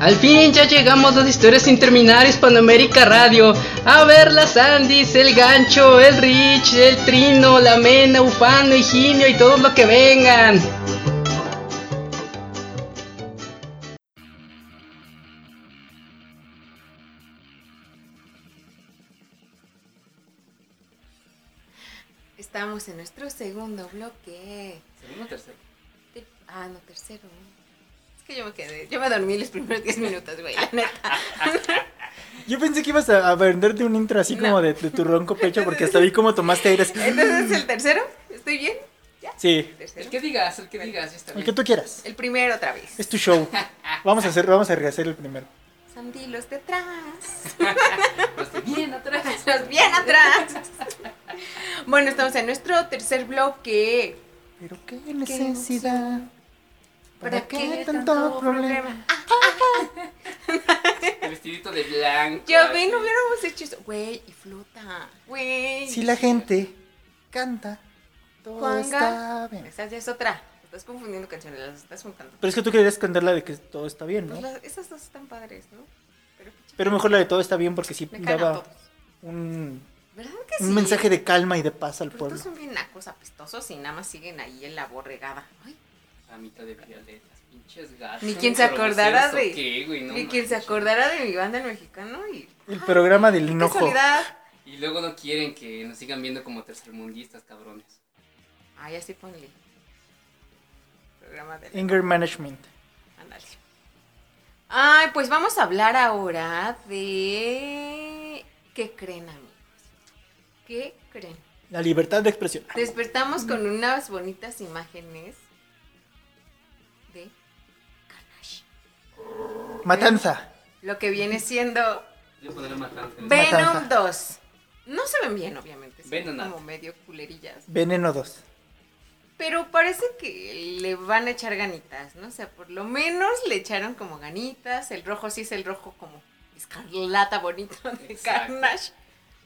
Al fin ya llegamos a las historias sin terminar Hispanoamérica Radio. A ver las Andis, el gancho, el Rich, el Trino, la Mena, Ufano, Higinio y todo lo que vengan. Estamos en nuestro segundo bloque. Segundo o tercero. Ah, no, tercero. Que yo me quedé. Yo me dormí los primeros 10 minutos, güey, la neta. Yo pensé que ibas a, a venderte un intro así No. como de, de tu ronco pecho porque hasta vi cómo tomaste aires. Entonces, ¿el tercero? ¿Estoy bien? ¿Ya? Sí. El que digas, el que digas, ya está el bien. que tú quieras. El primero otra vez. Es tu show. Vamos a hacer, vamos a rehacer el primero. Sandilos de atrás. Los de bien atrás. Los bien atrás. Bueno, estamos en nuestro tercer bloque. Pero qué necesidad. ¿Para qué tanto tanto problema? El vestidito de blanco. Ya ven, no hubiéramos hecho eso. Güey, y flota. Güey. Si la gente canta, todo Juanga. está bien. Esa ya es otra. Estás confundiendo canciones, las estás juntando. Pero es que tú querías cantar la de que todo está bien, ¿no? Pues las- esas dos están padres, ¿no? Pero, qué. Pero mejor la de todo está bien porque sí me daba un, ¿Verdad que sí? un mensaje de calma y de paz al Pero pueblo. estos son bien nacos, apestosos y nada más siguen ahí en la borregada. Ay, La mitad de violetas, pinches gatos. Ni ¿Son quien se acordara groseros o de- qué, güey? No y quien se acordara de mi banda el mexicano y. El programa del enojo. Y luego no quieren que nos sigan viendo como tercermundistas, cabrones. Ay, así ponle. Programa de. Anger management. Ándale. Ay, pues vamos a hablar ahora de. ¿Qué creen, amigos? ¿Qué creen? La libertad de expresión. Despertamos con unas bonitas imágenes Matanza. Lo que viene siendo matanza. Venom Matanza. 2. No se ven bien, obviamente. Se ven Venom. como medio culerillas. Veneno 2. Pero parece que le van a echar ganitas, ¿no? O sea, por lo menos le echaron como ganitas. El rojo sí es el rojo como escarlata bonito de Exacto. Carnage.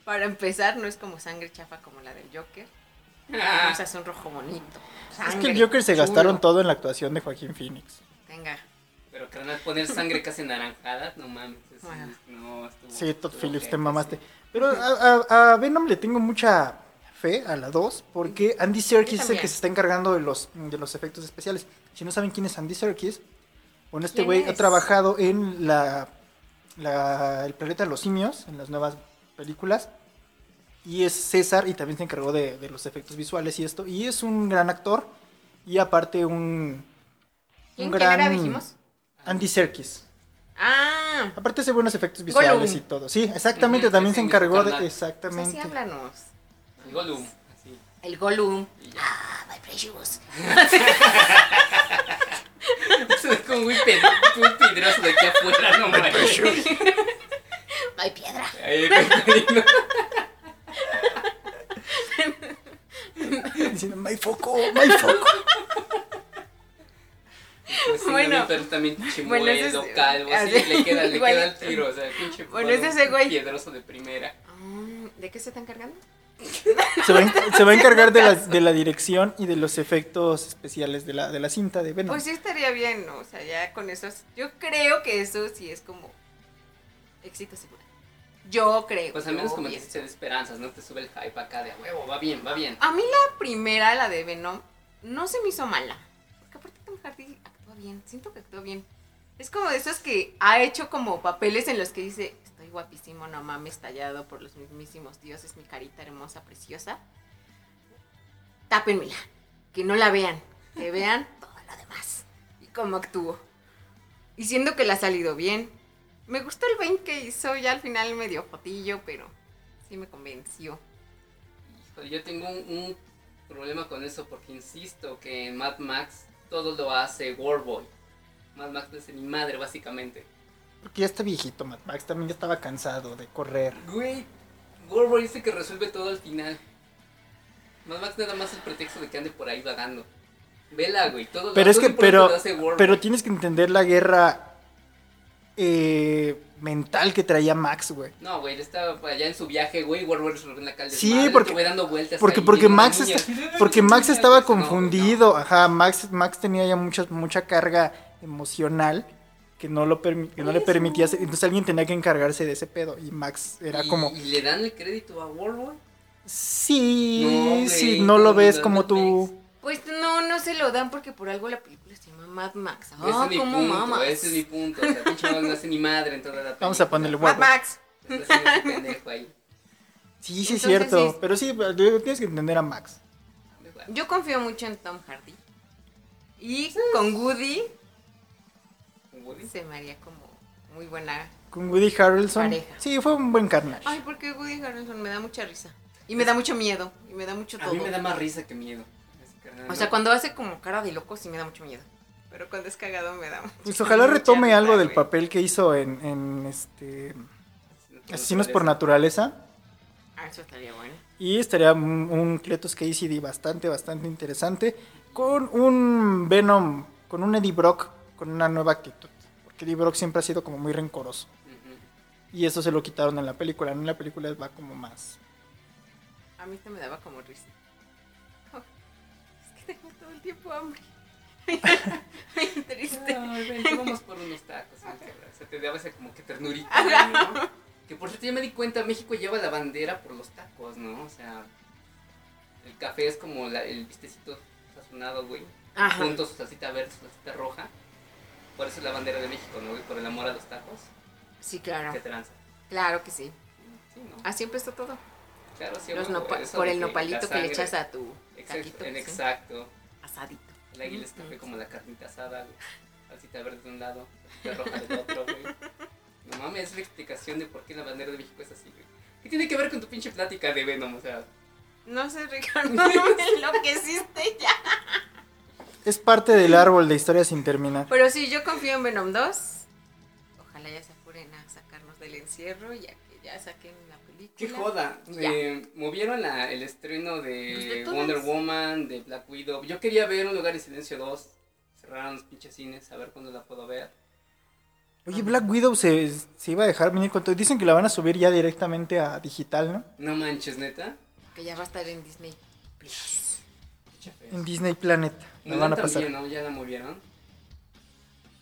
Para empezar, no es como sangre chafa como la del Joker. Ah, O sea, es un rojo bonito. Es Sangre, que el Joker se chulo. gastaron todo en la actuación de Joaquín Phoenix. Venga. Pero carnal, poner sangre casi anaranjada, no mames. Bueno. no, estuvo- Sí, Todd Phillips, te mamaste. sí. Pero a, a- a Venom le tengo mucha fe a la 2 porque Andy Serkis es el que se está encargando de los, de los efectos especiales. Si no saben quién es Andy Serkis, bueno, este ¿Quién güey ha trabajado en la, la- El planeta de los simios, en las nuevas películas. Y es César y también se encargó de, de los efectos visuales y esto. Y es un gran actor y aparte un, ¿Quién, un quién era, gran... dijimos? Andy Serkis. Ah, Aparte hace buenos efectos visuales Gollum. y todo. Sí, exactamente, también se encargó de... canal. pues Exactamente. así háblanos. El Gollum, así. El Gollum. Ah, my precious. Eso es como muy, ped muy pedroso de aquí afuera, no. My piedra. Ahí, ahí, Diciendo, my foco, my foco. Pues Bueno. bueno, pero también chimuelo, Bueno, ese es- calvo, así, le queda, le igual- queda el tiro, o sea, pinche Bueno, es ese güey. piedroso de primera. Ah, ¿De qué se está encargando? Se va, a en- se va a encargar de la, de la dirección y de los efectos especiales de la, de la cinta de Venom. Pues sí estaría bien, ¿no? O sea, ya con eso. es- Yo creo que eso sí es como éxito seguro. Yo creo. Pues al menos como que pienso. te da esperanzas, no te sube el hype acá de huevo, va bien, va bien. A mí la primera, la de Venom, no se me hizo mala. Porque aparte Tom Hardy bien. Siento que actúa bien. Es como de esos que ha hecho como papeles en los que dice, estoy guapísimo, no mames, tallado por los mismísimos dioses, mi carita hermosa, preciosa. Tápenmela. Que no la vean. Que vean todo lo demás. Y cómo actúo. Y siendo que le ha salido bien. Me gustó el 20 que hizo, ya al final me dio fotillo, pero sí me convenció. Híjole, yo tengo un, un problema con eso porque insisto que en Mad Max todo lo hace Warboy. Mad Max no es mi madre, básicamente. Porque ya está viejito, Mad Max. También ya estaba cansado de correr. Güey, Warboy el que resuelve todo al final. Mad Max nada más el pretexto de que ande por ahí vagando. Vela, güey, todo lo Pero es todo que, pero, lo hace Warboy. pero tienes que entender la guerra eh, mental que traía Max, güey. No, güey, él estaba allá en su viaje, güey, resolvió en la calle. Sí, porque- Güey, dando vueltas Porque, ahí, porque Max, está- porque Max estaba No, güey, no. confundido. Ajá, Max, Max tenía ya mucha, mucha carga emocional que no, lo permi- que no le permitía hacer- entonces alguien tenía que encargarse de ese pedo y Max era Y- como ¿Y le dan el crédito a Worldwide? sí No, sí no lo ves como tú Pues no, no se lo dan porque por algo la película se llama Mad Max. ese Ah, es mi ¿cómo punto, mamas? ese es mi punto. O sea, pinche Max no hace ni madre en toda la película. vamos a ponerle Mad Max. Está haciendo ese pendejo ahí. sí sí es cierto sí. pero sí tienes que entender a Max Yo confío mucho en Tom Hardy. Y con Woody Woody. se me haría como muy buena. con Woody Harrelson Pareja. sí fue un buen carnage Ay, porque Woody Harrelson me da mucha risa. Y me da mucho miedo. Y me da mucho A todo. mí me da más risa que miedo. O sea, ¿no? cuando hace como cara de loco sí me da mucho miedo. Pero cuando es cagado me da pues ojalá retome algo del papel que hizo en, en este Asesinos por naturaleza Ah, eso estaría bueno. Y estaría un, un Cletus Cassidy bastante, bastante interesante. Con un Venom, con un Eddie Brock, con una nueva actitud. Porque Eddie Brock siempre ha sido como muy rencoroso. Y eso se lo quitaron en la película. En la película va como más. A mí este me daba como risa. El tiempo hambre. Ay, triste. Ven, vamos por unos tacos. ¿no? O sea, te daba esa como que ternurita. ¿no? Que por cierto, ya me di cuenta, México lleva la bandera por los tacos, ¿no? O sea, el café es como la- el vistecito sazonado, güey. Ajá. Junto su salsita verde, su salsita roja. Por eso es la bandera de México, ¿no? güey? Por el amor a los tacos. Sí, claro. ¿Qué tranza? Claro que sí. Sí, ¿no? Así empezó todo. Claro, sí, Los eso por el que nopalito que le echas a tu Exacto, taquito. en sí. exacto. Asadito. El águila es café como la carnita asada, güey. Salsita verde de un lado, salsita roja del otro, güey. No mames, es la explicación de por qué la bandera de México es así, güey. ¿Qué tiene que ver con tu pinche plática de Venom? O sea, No sé, Ricardo, no me enloqueciste ya. Es parte del árbol de historia sin terminar. Pero sí, yo confío en Venom 2. Ojalá ya se apuren a sacarnos del encierro, ya que ya saquen la qué joda. Eh, movieron la- el estreno Pues de, de todas. Wonder Woman, de Black Widow. Yo quería ver Un Lugar en Silencio 2. Cerraron los pinches cines, a ver cuándo la puedo ver. Oye, Black Widow se, se iba a dejar venir con todo. Dicen que la van a subir ya directamente a digital, ¿no? No manches, neta. Que ya va a estar en Disney Plus. En Disney Planet. La Mulan van a pasar. también, ¿no? Ya la movieron.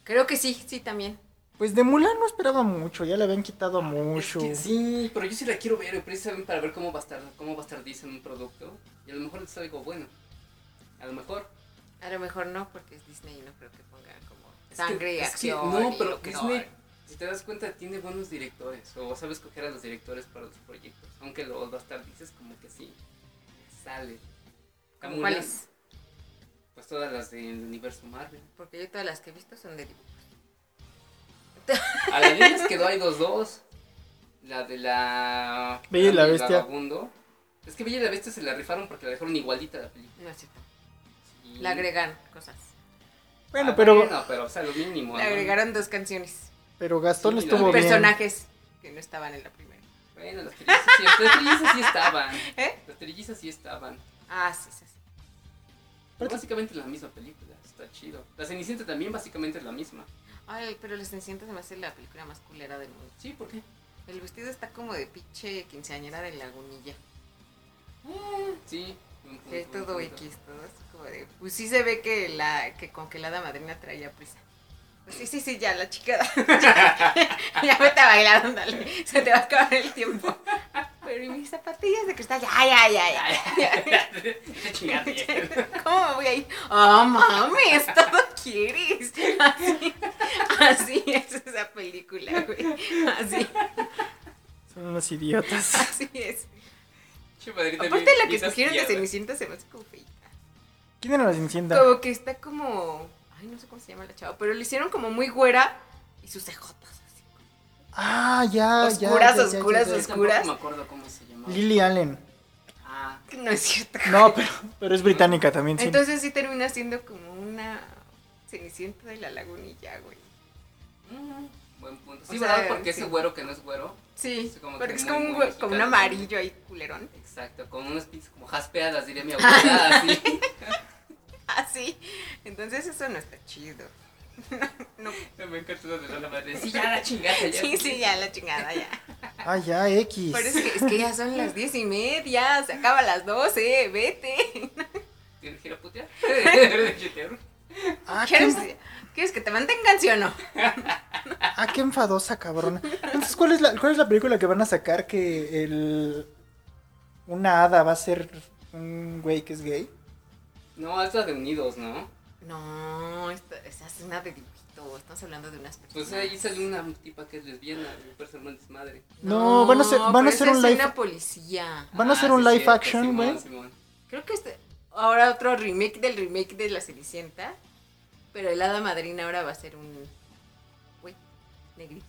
Creo que sí, sí, también. Pues de Mulan no esperaba mucho. Ya le habían quitado mucho. Es que sí, pero yo sí la quiero ver, precisamente para ver cómo va a estar, cómo va a estar Disney en un producto. Y a lo mejor es algo bueno. A lo mejor. A lo mejor no, porque es Disney y no creo que ponga como Es que- sangre y es que acción. no, y pero lo que Disney, no. si te das cuenta, tiene buenos directores. O sabe escoger a los directores para los proyectos. Aunque los Bastard dices como que sí. Sale. ¿Cómo Mulan, cuáles? Pues todas las del universo Marvel. Porque yo todas las que he visto son de. A la de les quedó ahí dos dos. La de la. Bella y la Bestia. Vagabundo. Es que Bella y la Bestia se la rifaron porque la dejaron igualita la película. No es cierto. Sí. Le agregan cosas. Bueno, Ah, pero, Bueno, pero o sea, lo mínimo. Le ¿no? agregaron dos canciones. pero Gastón Sí, estuvo la- bien. Personajes que no estaban en la primera. Bueno, las trillizas sí, las trillizas sí estaban. ¿Eh? Las trillizas sí estaban. Ah, sí, sí, sí. Pero básicamente es la misma película. Está chido. La Cenicienta también básicamente es la misma. Ay, pero Les Cenicienta se me hace la película más culera del mundo. Sí, ¿por qué? El vestido está como de pinche quinceañera de lagunilla. Sí. buen punto, Es buen todo. X, todo así como de... Pues sí se ve que la que con que la hada madrina traía prisa. Pues sí, sí, sí, ya, la chica. ya vete a bailar, ándale. Se te va a acabar el tiempo. Pero ¿y mis zapatillas de cristal? Ya, ya, ya, ya. ya. Qué chingada. ¿Cómo me voy a ir? ¡Oh, mames! ¿Todo quieres? Así, así es esa película, güey. Así, Son unos idiotas. así es. Aparte la que escogieron de. Cenicienta se me hace como feita. ¿Quién era la Cenicienta? Como que está como... Ay, no sé cómo se llama la chava, pero le hicieron como muy güera y sus cejotas. Ah, ya, ya. Oscuras, ya, ya, oscuras, ya. Oscuras. tampoco me acuerdo cómo se llamaba. Lily Allen. Ah, no es cierto. No, pero, pero es británica también, sí. Entonces sí termina siendo como una Cenicienta de la lagunilla, güey. mm, buen punto. O Sí, sea, ¿verdad? Porque sí. ese güero que no es güero. Sí, como porque que es muy, como un, muy como un amarillo ahí culerón. Exacto, con unas pinzas como jaspeadas, diría mi abuela, así. Así. Entonces eso no está chido. No. Me encanta eso de la madre. Sí, ya la chingada, ya. Sí, sí, ya la chingada, ya. Ah, ya, X. Pero es que, es que ya son las diez y media, se acaba a las doce, vete. Ah, ¿Quieres, ¿qué? ¿Quieres que te mantengan, sí o no? Ah, qué enfadosa, cabrona. Entonces, ¿cuál es la, cuál es la película que van a sacar que el una hada va a ser un güey que es gay? No, es la de Unidos, ¿no? No, esta, esa es una de dibujito. Estamos hablando de unas personas. Pues ahí salió una tipa que es lesbiana, me parece una desmadre. No, van a hacer- van a pero esa un es live- una policía. Van a hacer Ah, un sí, live cierto, action, Simón, güey. Creo que este, ahora otro remake del remake de la Cenicienta. Pero el hada madrina ahora va a ser un. Güey, negrito.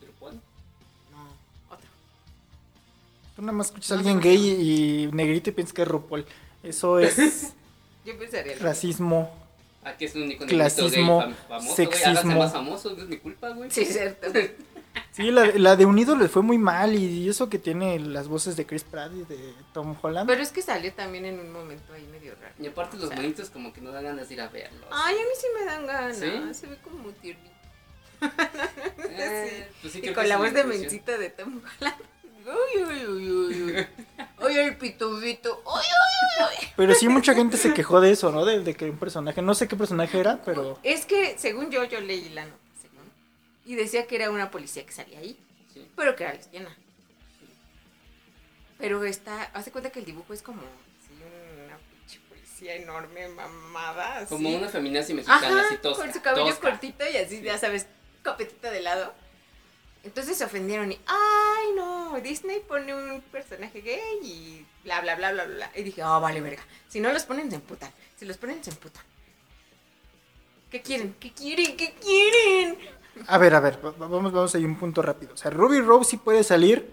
¿Drupal? No, otro. Tú nada más escuchas a alguien gay y negrito y piensas que es RuPaul. Eso es Yo pensaría. racismo. Ah, que es el único Clasismo, negrito gay fam- famoso, sexismo. más famosos, no es mi culpa, güey. Sí, es cierto. Sí, la, la de Unido le fue muy mal y eso que tiene las voces de Chris Pratt y de Tom Holland. Pero es que salió también en un momento ahí medio raro. Y aparte los O sea, bonitos como que no dan ganas de ir a verlos. Ay, a mí sí me dan ganas. ¿Sí? Se ve como muy tiernito. Eh, pues sí, y con la voz de mencita de Tom Holland. Uy, uy, uy, uy, el pitubito. Uy, uy, uy, uy. Pero sí, mucha gente se quejó de eso, ¿no? De, de que un personaje, no sé qué personaje era, pero Es que, según yo, yo leí la nota, según. Y decía que era una policía que salía ahí, Sí. pero que era lesbiana. Pero está, hace cuenta que el dibujo es como así, una pinche policía enorme, mamada. Así. Como una feminazi mexicana, Ajá, así tosca. con su cabello tosca. cortito y así, ya sabes, copetita de lado. Entonces se ofendieron y, ay no, Disney pone un personaje gay y bla, bla, bla, bla, bla. Y dije, oh, vale, verga. Si no los ponen, se emputan. Si los ponen, se emputan. ¿Qué quieren? ¿Qué quieren? ¿Qué quieren? a ver, a ver, va- vamos, vamos a ir un punto rápido. O sea, Ruby Rose sí puede salir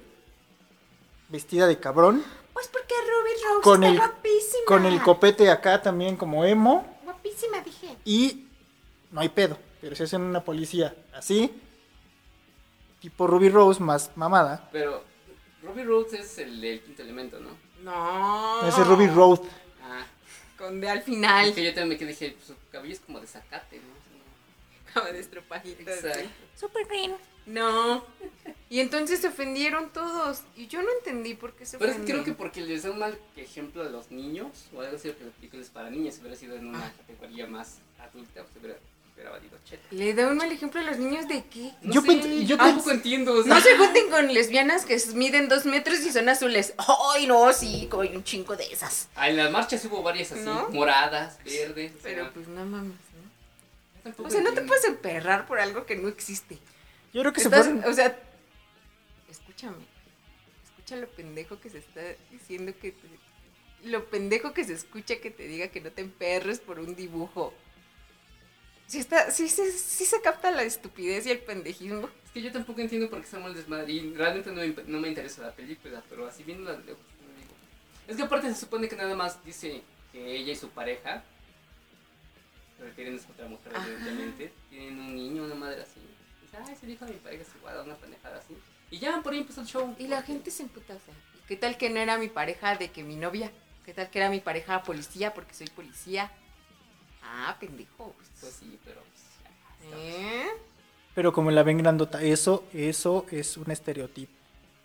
vestida de cabrón, Pues porque Ruby Rose Con está el- guapísima. con el copete acá también como emo Guapísima, dije. y no hay pedo. Pero si hacen una policía así, tipo Ruby Rose más mamada, Pero Ruby Rhodes es el del quinto elemento, ¿no? No. ese es Ruby Road. Ah, Con de al es final. que yo también me quedé dije, pues, su cabello es como de zacate, ¿no? Como de estropajito. Exacto. Super green. No. Y entonces se ofendieron todos. Y yo no entendí por qué se Pero es que ofendieron. creo que porque les da un mal ejemplo a los niños, o algo así, que la película es para niños, si hubiera sido en una categoría más adulta, pues hubiera, Le da un mal ejemplo a los niños de qué. No Yo sé, pens- yo tampoco entiendo. o sea, No se junten con lesbianas que miden dos metros y son azules. Ay, no, sí, hay un chingo de esas. Ah, en las marchas hubo varias así, ¿No? moradas, verdes. o sea, Pero pues no mames, ¿no? O sea, no te puedes emperrar por algo que no existe. Yo creo que se fueron. O sea, escúchame. Escucha lo pendejo que se está diciendo que te- Lo pendejo que se escucha que te diga que no te emperres por un dibujo. Sí, está, sí, se- sí se capta la estupidez y el pendejismo. Es que yo tampoco entiendo por qué Samuel desmadre. Y realmente no me, no me interesa la película, pero así viendo la de lejos, no digo. Es que aparte se supone que nada más dice que ella y su pareja, refiriéndose a otra mujer, evidentemente, tienen un niño, una madre así. Dice, ay, ese hijo de mi pareja es igual a una pendejada así. Y ya por ahí empezó el show. Y la gente se emputa, o sea, ¿y ¿qué tal que no era mi pareja de que mi novia? ¿Qué tal que era mi pareja policía porque soy policía? Ah, pendejo. Pues sí, pero. pues, ¿Eh? Pero como la ven grandota, eso, eso es un estereotipo.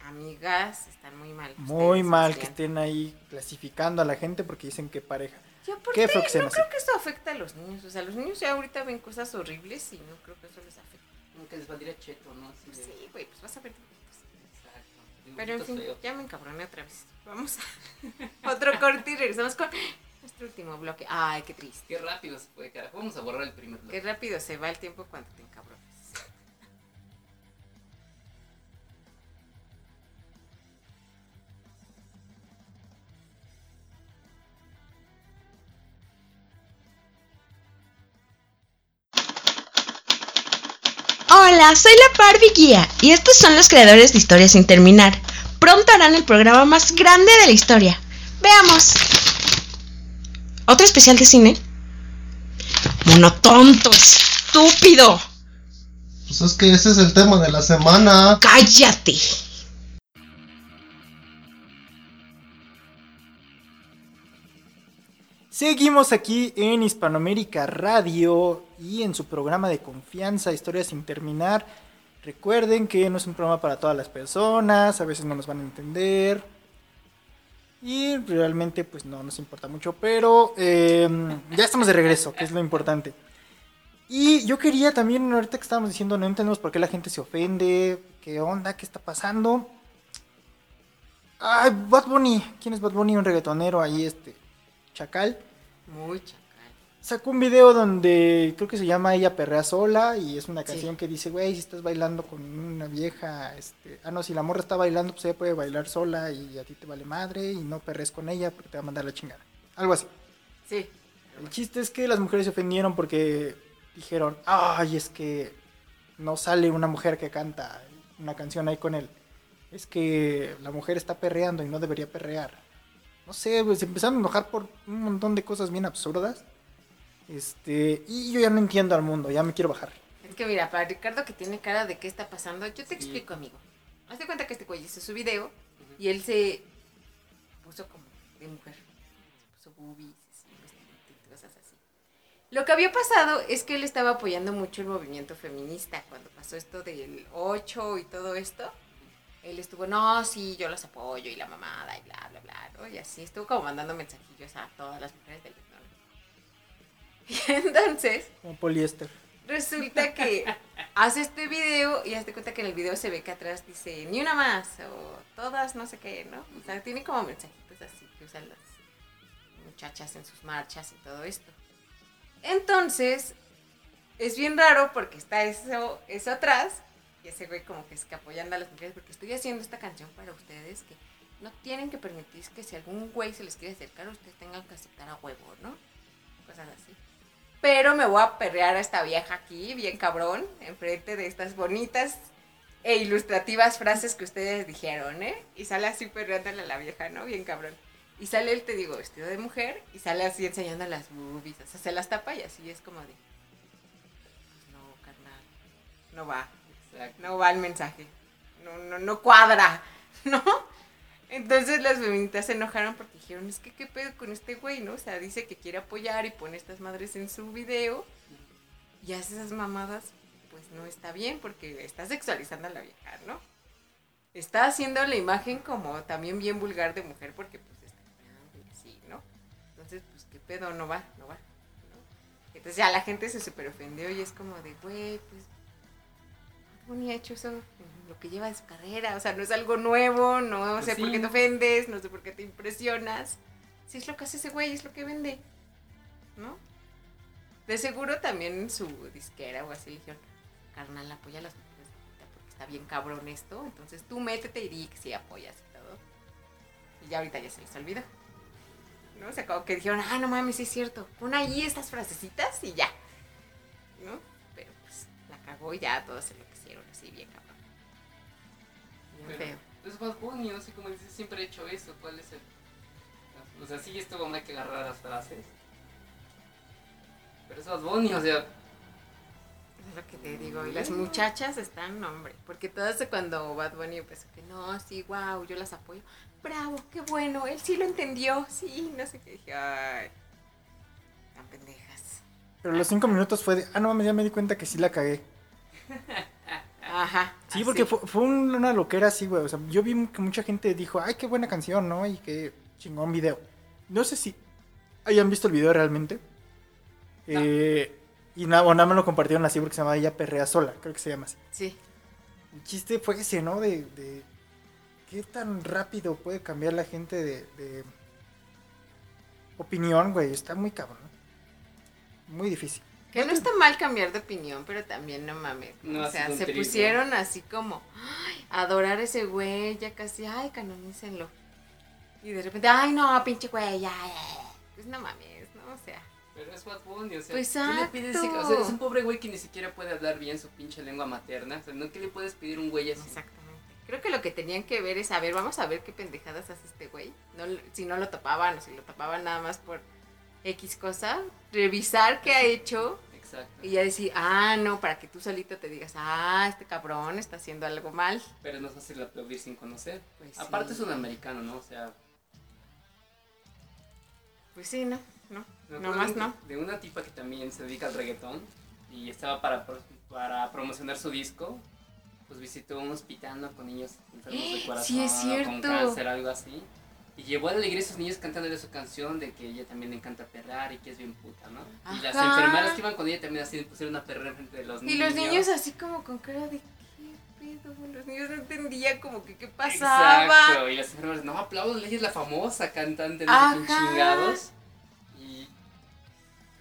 Amigas, están muy mal. Muy mal que estén ahí clasificando a la gente porque dicen que pareja. Y aparte, Qué feo no así. creo que eso afecte a los niños. O sea, los niños ya ahorita ven cosas horribles y no creo que eso les afecte. Como que les valdría cheto, ¿no? Así Pues de- sí, güey, pues vas a ver. Exacto. Pero en fin, feos. ya me encabroné otra vez. Vamos a otro corte y regresamos con nuestro último bloque. Ay, qué triste. Qué rápido se puede, carajo. Vamos a borrar el primer bloque. Qué rápido se va el tiempo cuando te encabronas. Hola, soy la Barbie Guía y estos son los creadores de Historias sin terminar. Pronto harán el programa más grande de la historia. Veamos. ¿Otro especial de cine? Monotonto, estúpido. Pues es que ese es el tema de la semana. Cállate. Seguimos aquí en Hispanoamérica Radio y en su programa de confianza, Historias sin terminar. Recuerden que no es un programa para todas las personas, a veces no nos van a entender. Y realmente pues no nos importa mucho, pero eh, ya estamos de regreso, que es lo importante. Y yo quería también, ahorita que estábamos diciendo, no entendemos por qué la gente se ofende, qué onda, qué está pasando. Ay, Bad Bunny, ¿quién es Bad Bunny? Un reggaetonero ahí, este, chacal. Muy chacal. Sacó un video donde creo que se llama Ella perrea sola y es una canción que dice, güey, si estás bailando con una vieja, este, ah no, si la morra está bailando, pues ella puede bailar sola y a ti te vale madre y no perres con ella porque te va a mandar la chingada. Algo así. Sí. El chiste es que las mujeres se ofendieron porque dijeron, ay, es que no sale una mujer que canta una canción ahí con él. Es que la mujer está perreando y no debería perrear. No sé, pues se empezaron a enojar por un montón de cosas bien absurdas. Este, y yo ya no entiendo al mundo, ya me quiero bajar. Es que mira, para Ricardo que tiene cara de qué está pasando, yo te explico, amigo. Hazte cuenta que este güey hizo su video y él se puso como de mujer. Se puso boobies, cosas así. Lo que había pasado es que él estaba apoyando mucho el movimiento feminista cuando pasó esto del 8 y todo esto. Él estuvo, no, sí, yo los apoyo y la mamada y bla, bla, bla, ¿no? Y así estuvo como mandando mensajillos a todas las mujeres del. Y entonces, Como poliéster. resulta que hace este video y hazte cuenta que en el video se ve que atrás dice ni una más o todas no sé qué, ¿no? O sea, tiene como mensajitos así que usan las muchachas en sus marchas y todo esto. Entonces, es bien raro porque está eso, eso atrás y ese güey como que es que apoyando a las mujeres porque estoy haciendo esta canción para ustedes que no tienen que permitir que si algún güey se les quiere acercar, ustedes tengan que aceptar a huevo, ¿no? Cosas así. Pero me voy a perrear a esta vieja aquí, bien cabrón, enfrente de estas bonitas e ilustrativas frases que ustedes dijeron, ¿eh? Y sale así perreándole a la vieja, ¿no? Bien cabrón. Y sale él, te digo, vestido de mujer y sale así enseñando las boobies, o sea, se las tapa y así es como de... No, carnal, no va, no va el mensaje, no, no, no cuadra, ¿no? Entonces las feministas se enojaron porque dijeron, es que qué pedo con este güey, ¿no? O sea, dice que quiere apoyar y pone estas madres en su video y hace esas mamadas, pues no está bien porque está sexualizando a la vieja, ¿no? Está haciendo la imagen como también bien vulgar de mujer porque pues está así, ¿no? Entonces, pues qué pedo, no va, no va. ¿no? Entonces ya la gente se super ofendió y es como de, güey, pues ha hecho eso lo que lleva de su carrera, o sea, no es algo nuevo, no Pues sé por sí. qué te ofendes, no sé por qué te impresionas. Si es lo que hace ese güey, es lo que vende, ¿no? De seguro también su disquera o así le dijeron, carnal, apoya a las mujeres porque está bien cabrón esto, entonces tú métete y di que sí apoyas y todo. Y ya ahorita ya se les olvidó. ¿No? O sea, como que dijeron, ah, no mames, sí es cierto, pon ahí estas frasecitas y ya. ¿No? Pero pues la cagó y ya todos se lo quisieron así bien cabrón. Pero, feo. pues Bad Bunny, no sé cómo dices, siempre he hecho eso. ¿Cuál es el.? O sea, sí, esto no hay que agarrar las frases. Pero es Bad Bunny, o sea. Es lo que te digo. Y las muchachas están, hombre. Porque todas cuando Bad Bunny empezó que no, sí, wow, yo las apoyo. Bravo, qué bueno, él sí lo entendió. Sí, no sé qué. Dije, ay, tan pendejas. Pero los cinco minutos fue de, ah, no mames, ya me di cuenta que sí la cagué. Ajá. Sí, así. porque fue, fue un- una loquera así, güey. O sea, yo vi que mucha gente dijo, ay, qué buena canción, ¿no? Y qué chingón video. No sé si hayan visto el video realmente. Eh, y nada, o nada me lo compartieron así porque se llama Ella Perrea Sola, creo que se llama así. Sí. El chiste fue ese, ¿no? De, de qué tan rápido puede cambiar la gente de, de opinión, güey. Está muy cabrón. ¿no? Muy difícil. Que no está mal cambiar de opinión, pero también no mames. o sea, se pusieron así como ay, adorar a ese güey, ya casi, ay, canonícenlo. Y de repente, ay, no, pinche güey, ya, ya". Pues no mames, ¿no? O sea, Pero es Bad Bunny, o sea. Pues ¿qué le pides? O sea, es un pobre güey que ni siquiera puede hablar bien su pinche lengua materna. O sea, ¿no? ¿qué le puedes pedir un güey así? exactamente. Creo que lo que tenían que ver es, a ver, vamos a ver qué pendejadas hace este güey. No, si no lo tapaban o si lo tapaban nada más por X cosa, revisar qué ha hecho Exacto. y ya decir, ah, no, para que tú solito te digas, ah, este cabrón está haciendo algo mal. Pero no es fácil aplaudir sin conocer. Pues Aparte sí. es un americano, ¿no? O sea. Pues sí, no, no, no más de- no. De una tipa que también se dedica al reggaetón y estaba para, para promocionar su disco. Pues visitó un hospital ¿no? con niños enfermos de corazón Sí, es o con cierto. cáncer, algo así. Y llevó a la iglesia a esos niños cantándole su canción de que ella también le encanta perrar y que es bien puta, ¿no? Y las enfermeras que iban con ella también así pusieron a perrar frente de los Y niños. los niños así como con cara de qué pedo. Los niños no entendían como que qué pasaba. Exacto. Y las enfermeras, no, aplaudan, ella es la famosa cantante, no sé chingados.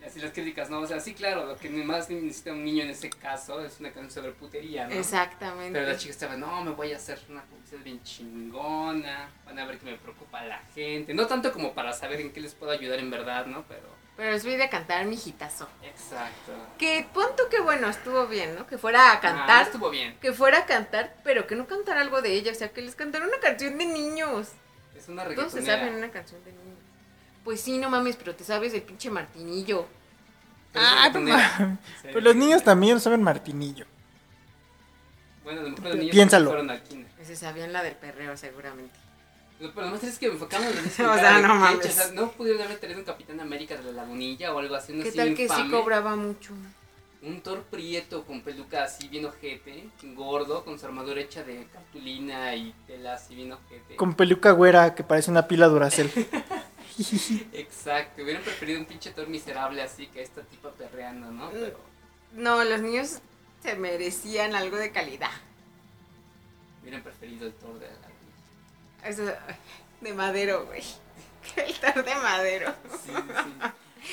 Así las críticas, ¿no? O sea, sí, claro, lo que más necesita un niño en ese caso es una canción sobre putería, ¿no? Exactamente. Pero la chica estaba, no, me voy a hacer una publicidad bien chingona, van a ver que me preocupa la gente. No tanto como para saber en qué les puedo ayudar en verdad, ¿no? Pero, Pero les voy a cantar mi hitazo. exacto. Que punto que bueno, estuvo bien, ¿no? Que fuera a Ah, cantar. estuvo bien. que fuera a cantar, pero que no cantara algo de ella. O sea, que les cantara una canción de niños. Es una Todos se saben una canción de niños. Pues sí, no mames, pero te sabes el pinche Martinillo. Pero Ah. Sí. Pues los niños también saben Martinillo. Bueno, a lo mejor los niños Piénsalo. fueron al kinder. Pues se sabían la del perreo, seguramente. Pero lo más triste es que me enfocamos en los O sea, no mames. O sea, no pudieron haber traído un Capitán América de la Lagunilla o algo así, no ¿Qué tal que sí cobraba mucho? Un Thor prieto con peluca así bien ojete, gordo, con su armadura hecha de cartulina y tela así bien ojete. Con peluca güera que parece una pila Duracell. Exacto, hubieran preferido un pinche Thor miserable así que esta tipa perreando, Mm. ¿no? Pero No, los niños se merecían algo de calidad. hubieran preferido el Thor de la. Eso, de madero, güey. El tar de madero. Sí,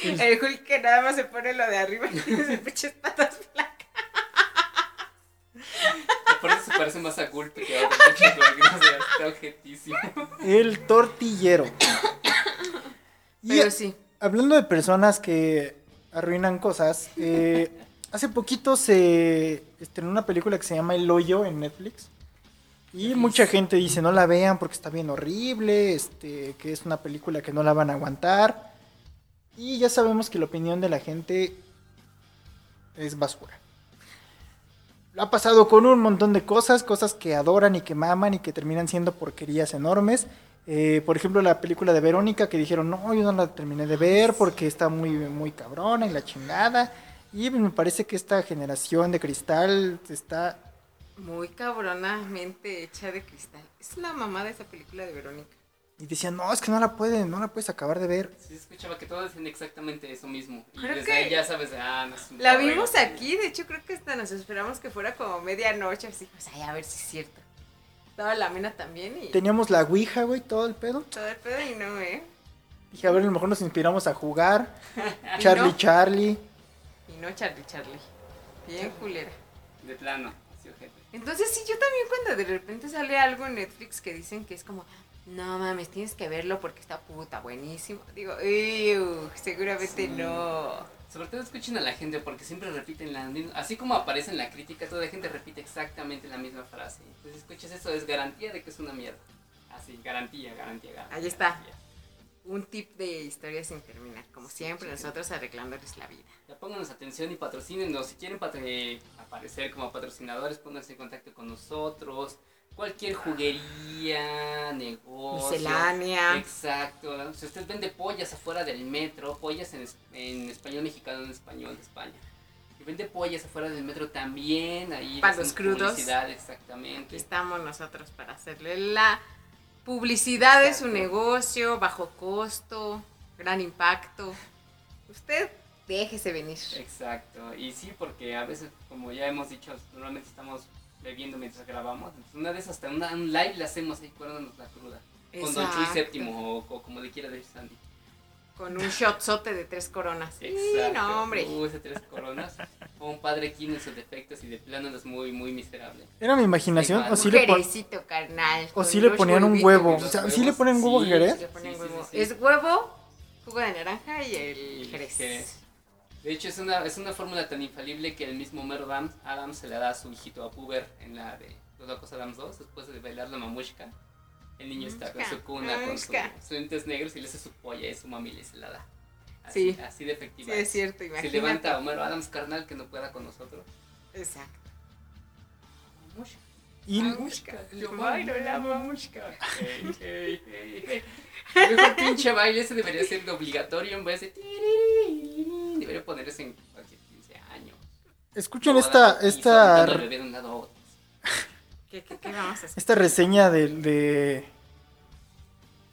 sí. El Hulk que nada más se pone lo de arriba y tiene sus pinches patas flacas. Por eso se parece más a Gulpe que a otro Thor, está objetísimo. El tortillero. Y Pero sí. hablando de personas que arruinan cosas, eh, hace poquito se estrenó una película que se llama El Hoyo en Netflix. Y mucha gente dice no la vean porque está bien horrible, este, que es una película que no la van a aguantar. Y ya sabemos que la opinión de la gente es basura. Ha pasado con un montón de cosas, cosas que adoran y que maman y que terminan siendo porquerías enormes. Eh, por ejemplo, la película de Verónica que dijeron, no, yo no la terminé de ver porque está muy, muy cabrona y la chingada. Y me parece que esta generación de cristal está... Muy cabronamente hecha de cristal. Es la mamá de esa película de Verónica. Y decían, no, es que no la pueden, no la puedes acabar de ver. Sí, escuchaba que todos decían exactamente eso mismo. Y Creo desde que ahí ya sabes, ah, no es un La vimos aquí, de hecho creo que hasta nos esperamos que fuera como medianoche, así, pues ay, a ver si es cierto. Estaba la mina también y Teníamos la Ouija, güey, todo el pedo. todo el pedo y no, ¿eh? Dije, a ver, a lo mejor nos inspiramos a jugar. Charlie, no. Charlie. Y no Charlie Charlie. Bien culera. De plano, así ojete. Entonces sí, yo también cuando de repente sale algo en Netflix que dicen que es como, no mames, tienes que verlo porque está puta, buenísimo. Digo, "Ew, seguramente Sí. no. Sobre todo escuchen a la gente porque siempre repiten la misma. Así como aparece en la crítica, toda la gente repite exactamente la misma frase. Entonces, escuchas eso, es garantía de que es una mierda. Así, garantía, garantía, garantía. Ahí está. garantía. Un tip de historia sin terminar, como siempre nosotros arreglándoles la vida. Ya pónganos atención y patrocínenos. Si quieren patro- aparecer como patrocinadores, pónganse en contacto con nosotros. Cualquier juguería, negocio. Miscelánea. Exacto. Si usted vende pollas afuera del metro, pollas en, en español mexicano, en español de España. Y vende pollas afuera del metro también, ahí. Para los crudos. publicidad, Aquí exactamente. estamos nosotros para hacerle la publicidad de su Exacto. negocio, bajo costo, gran impacto. Usted déjese venir. Exacto. Y sí, porque a veces, como ya hemos dicho, normalmente estamos bebiendo mientras grabamos. Entonces, una vez hasta una, un live le hacemos ahí, cuérdanos la cruda. Con Don Chuy Exacto. séptimo o, o como le quiera decir Sandy. Con un shotzote de tres coronas. Sí, Exacto. no, hombre. Uh, ese tres coronas. O un padre Kino en sus defectos y de plano es muy, muy miserable. ¿Era mi imaginación? ¿O un le, jerecito, carnal. o sí le ponían un huevo? O sea, ¿sí huevos. le ponen huevo Sí, jerez? Sí, sí, sí, sí. Es huevo, jugo de naranja y el Y jerez. Jerez. De hecho, es una, es una fórmula tan infalible que el mismo Homero Adams, Adams se la da a su hijito a Puber en la de Los Locos Adams 2, después de bailar la mamushka. El niño está con su cuna, con sus lentes negros y le hace su polla y su mami le se la da. Así, Sí. así de Sí, efectiva. es cierto, Se levanta a Homero Adams carnal que no pueda con nosotros. Exacto. Mamushka. Y Mamushka. Yo bailo la mamushka. Ey, ey, ey, ey. El mejor pinche baile ese debería ser obligatorio en vez de... Debería ponerse en cualquier 15 años. escuchen esta, esta, aventando al bebé de un lado a otro. ¿Qué, qué, qué vamos a hacer? esta reseña de, de,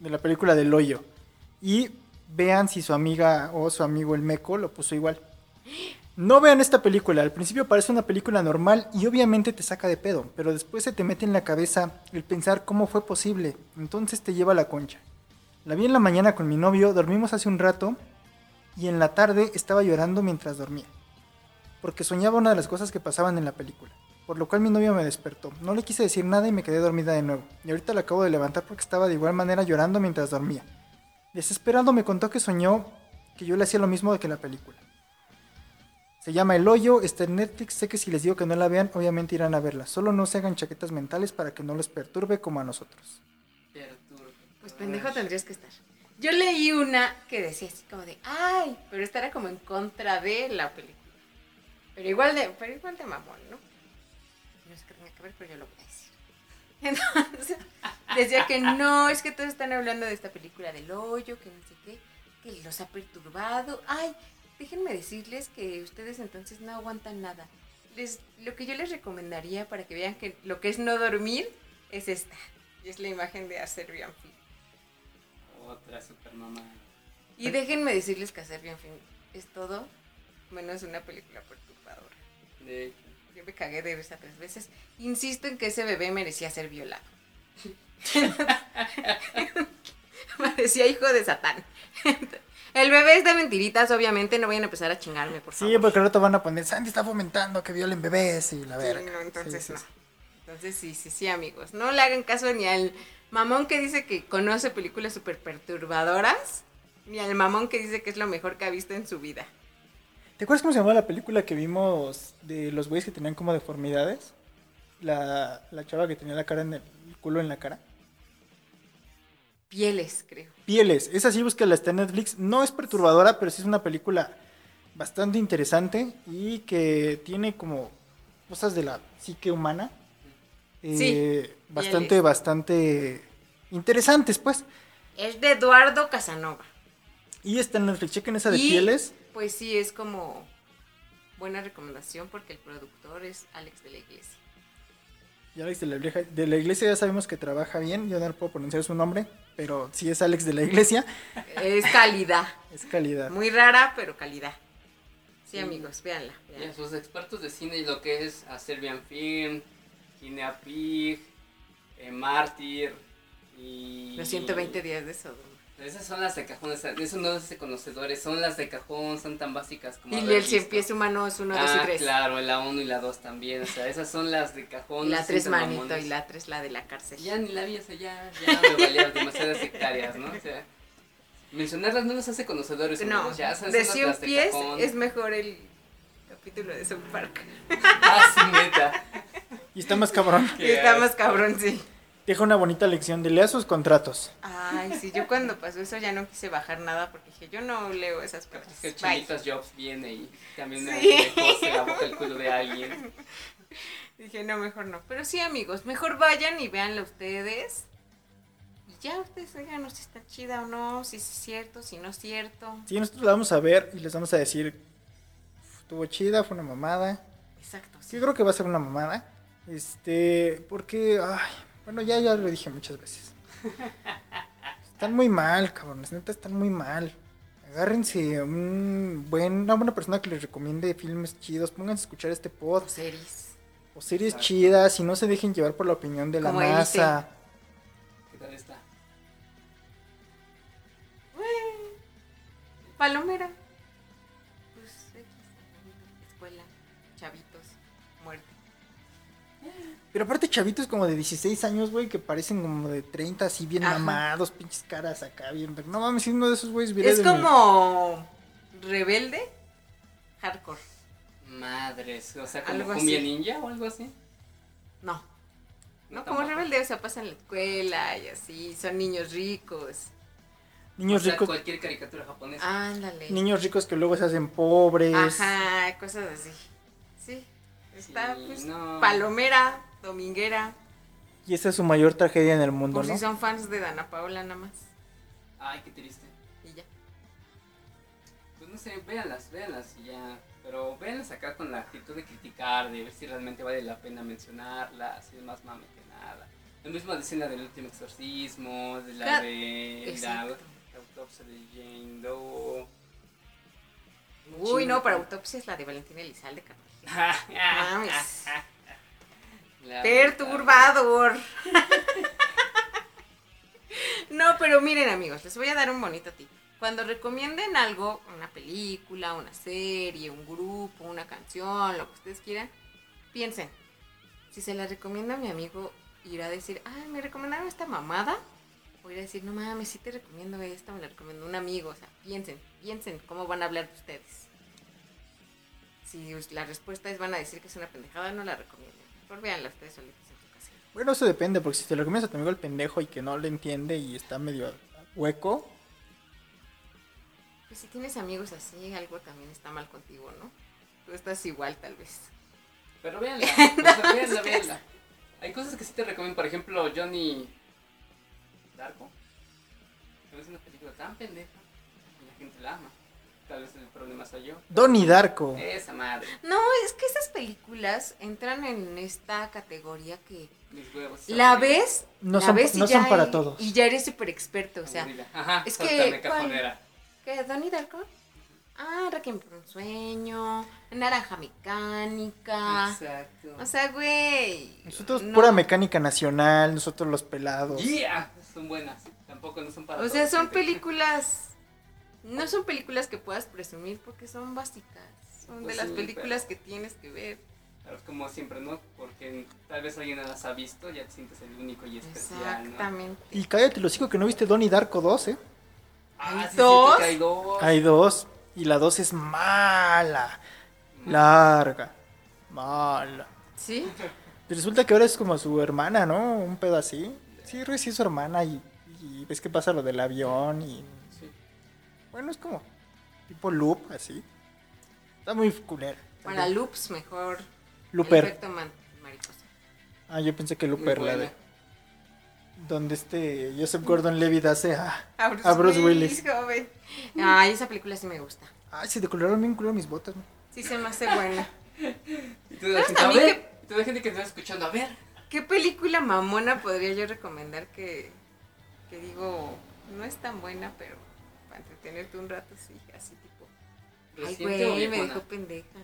de la película del hoyo. Y vean si su amiga o su amigo el meco lo puso igual. No vean esta película, al principio parece una película normal y obviamente te saca de pedo, pero después se te mete en la cabeza el pensar cómo fue posible, entonces te lleva a la concha. La vi en la mañana con mi novio, dormimos hace un rato y en la tarde estaba llorando mientras dormía, porque soñaba una de las cosas que pasaban en la película, por lo cual mi novio me despertó. No le quise decir nada y me quedé dormida de nuevo, y ahorita la acabo de levantar porque estaba de igual manera llorando mientras dormía. Desesperado me contó que soñó que yo le hacía lo mismo que la película. Se llama El Hoyo, está en Netflix. Sé que si les digo que no la vean, obviamente irán a verla. Solo no se hagan chaquetas mentales para que no les perturbe como a nosotros. Perturbe. Pues pendejo tendrías que estar. Yo leí una que decía así como de, ay, pero esta era como en contra de la película. Pero igual de, pero igual de mamón, ¿no? No es que tenga que ver, pero yo lo voy a decir. Entonces, decía que no, es que todos están hablando de esta película del hoyo, que no sé qué, que los ha perturbado. Ay, déjenme decirles que ustedes entonces no aguantan nada. Les, lo que yo les recomendaría para que vean que lo que es no dormir es esta. Y es la imagen de Serbian Film. Otra super mamá. Y déjenme decirles que Serbian Film es todo menos una película perturbadora. De hecho. Yo me cagué de risa tres veces. Insisto en que ese bebé merecía ser violado. Parecía hijo de Satán. El bebé es de mentiritas, obviamente. No vayan a empezar a chingarme, por favor. Sí, porque al rato van a poner, Sandy está fomentando que violen bebés y la Sí, verga. no, entonces Sí, sí, no. sí. Entonces sí, sí, sí, amigos. No le hagan caso ni al mamón que dice que conoce películas súper perturbadoras, ni al mamón que dice que es lo mejor que ha visto en su vida. ¿Te acuerdas cómo se llamaba la película que vimos de los güeyes que tenían como deformidades? La, la chava que tenía la cara en el, el culo en la cara. Pieles, creo. Pieles, esa sí búscala, está en Netflix. No es perturbadora, pero sí es una película bastante interesante y que tiene como cosas de la psique humana. eh, bastante, pieles. bastante interesantes, pues. Es de Eduardo Casanova. Y está en Netflix, chequen esa de Y, pieles. Pues sí, es como buena recomendación porque el productor es Alex de la Iglesia. Y Alex de la, vieja- de la iglesia ya sabemos que trabaja bien, yo no puedo pronunciar su nombre, pero sí es Alex de la iglesia, Es calidad. es calidad. Muy rara, pero calidad. Sí, Sí. amigos, véanla. Y a véanla. sus expertos de cine y lo que es a Serbian Film, Kinea Pig, eh, Mártir y... Los 120 días de Sodoma. Esas son las de cajón, esos no los de conocedores, son las de cajón, son tan básicas como Y el cien pies humano es 1, 2 ah, y 3. claro, la 1 y la 2 también, o sea, esas son las de cajón. Y la no se 3 sientan manito mamones. y la 3 la de la cárcel. Ya ni la vi, o sea, ya, ya me valían demasiadas hectáreas, ¿no? O sea, mencionarlas no los hace conocedores, No, amigos, ya de son 100 las de pies cajón. es mejor el capítulo de South Park. Ah, sí, neta. Y está más cabrón. Qué Está más cabrón, sí. Deja una bonita lección de lea sus contratos. Ay, sí, yo cuando pasó eso ya no quise bajar nada porque dije, yo no leo esas cosas. Que Bye. Chinitas Jobs viene y también Sí. le cose la boca el culo de alguien. Dije, no, mejor no. Pero sí, amigos, mejor vayan y véanla ustedes. Y ya ustedes oigan si está chida o no, si es cierto, si no es cierto. Sí, nosotros la vamos a ver y les vamos a decir, estuvo chida, fue una mamada. Exacto, sí. Yo creo que va a ser una mamada. Este, porque, ay, bueno, ya, ya lo dije muchas veces. Están muy mal, cabrones, neta, están muy mal. Agárrense un buen, una buena persona que les recomiende filmes chidos, pónganse a escuchar este pod Series. o series chidas y no se dejen llevar por la opinión de la Como NASA. ¿Qué tal está? Palomera. Pero aparte chavitos como de 16 años, güey, que parecen como de 30, así bien Ajá. mamados, pinches caras acá, bien... No mames, si uno de esos güeyes Es de mi- como rebelde, hardcore. Madres, o sea, como cumbia ninja o algo así. No, no, como tampoco. rebelde, o sea, pasan en la escuela y así, son niños ricos. Niños o sea, ricos, cualquier caricatura japonesa. Ándale. niños ricos que luego se hacen pobres. Ajá, cosas así. Sí, está Sí, pues no. palomera, dominguera. Y esa es su mayor tragedia en el mundo, Por ¿no? si son fans de Dana Paola nada más. Ay, qué triste. Y ya. Pues no sé, véanlas, véanlas y ya. Pero véanlas acá con la actitud de criticar, de ver si realmente vale la pena mencionarlas, si es más mame que nada. Lo mismo dicen la del último exorcismo, de la Ca- de la, Exacto. la autopsia de Jane Doe. Uy, no, para autopsia es la de Valentina Elizalde, cabrón. Mames. Perturbador. No, pero miren amigos, les voy a dar un bonito tip. Cuando recomienden algo, una película, una serie, un grupo, una canción, lo que ustedes quieran, piensen, si se la recomienda a mi amigo, irá a decir, ay, me recomendaron esta mamada, o irá a decir, no mames, sí te recomiendo esta, me la recomendó un amigo, o sea, piensen, piensen cómo van a hablar de ustedes. Si la respuesta es van a decir que es una pendejada, no la recomienden. Mejor véanla ustedes solitos en su casa. Bueno, eso depende, porque si te lo comienzas a tu amigo el pendejo y que no le entiende y está medio hueco, Pues si tienes amigos así, algo también está mal contigo, ¿no? Tú estás igual, tal vez. Pero véanla, o sea, véanla, véanla. Hay cosas que sí te recomiendo, por ejemplo, Johnny Darko. que Es una película tan pendeja y la gente la ama. Tal vez el problema soy yo. Donnie Darko. Esa madre, No, es que esas películas entran en esta categoría que mis huevos. la ves, No la son- ves y no ya son para todos. Y ya eres súper experto, o sea. Aburrida. Ajá, es que, que. ¿cuál? cajonera. ¿Qué? ¿Donnie Darko? Ah, Requiem por un sueño, Naranja Mecánica. Exacto. O sea, güey. Nosotros no. pura mecánica nacional, nosotros los pelados. Yeah, son buenas. Tampoco no son para O sea, todos, son gente. películas. No son películas que puedas presumir porque son básicas. Son de Pues las sí, películas pero- que tienes que ver. Pero como siempre, ¿no? Porque tal vez alguien no las ha visto, ya te sientes el único y especial, ¿no? Exactamente. Y cállate, los digo que no viste Donnie Darko 2, ¿eh? Ah, ¿Hay sí, dos? que hay dos. Hay dos. Y la 2 es mala. Larga. Mala. ¿Sí? Resulta que ahora es como su hermana, ¿no? Un pedo así. Sí, Rey sí es su hermana y, y ves que pasa lo del avión y... Bueno, es como tipo loop, así. Está muy culera. Para loops, mejor. Looper. El efecto man- mariposa. Ah, yo pensé que Looper, la de... Donde este Joseph Gordon-Levitt hace a... A Bruce, A Bruce Willis, Willis. joven. Ay, esa película sí me gusta. Ay, se decoloraron bien culo mis botas, ¿no? Sí se me hace buena. Y tú de gente, a ver, y tú de gente que te está escuchando, a ver. ¿Qué película mamona podría yo recomendar que, que digo, no es tan buena, pero entretenerte un rato, sí, así tipo. Ay, ¿Reciente o güey, me dejó pendeja.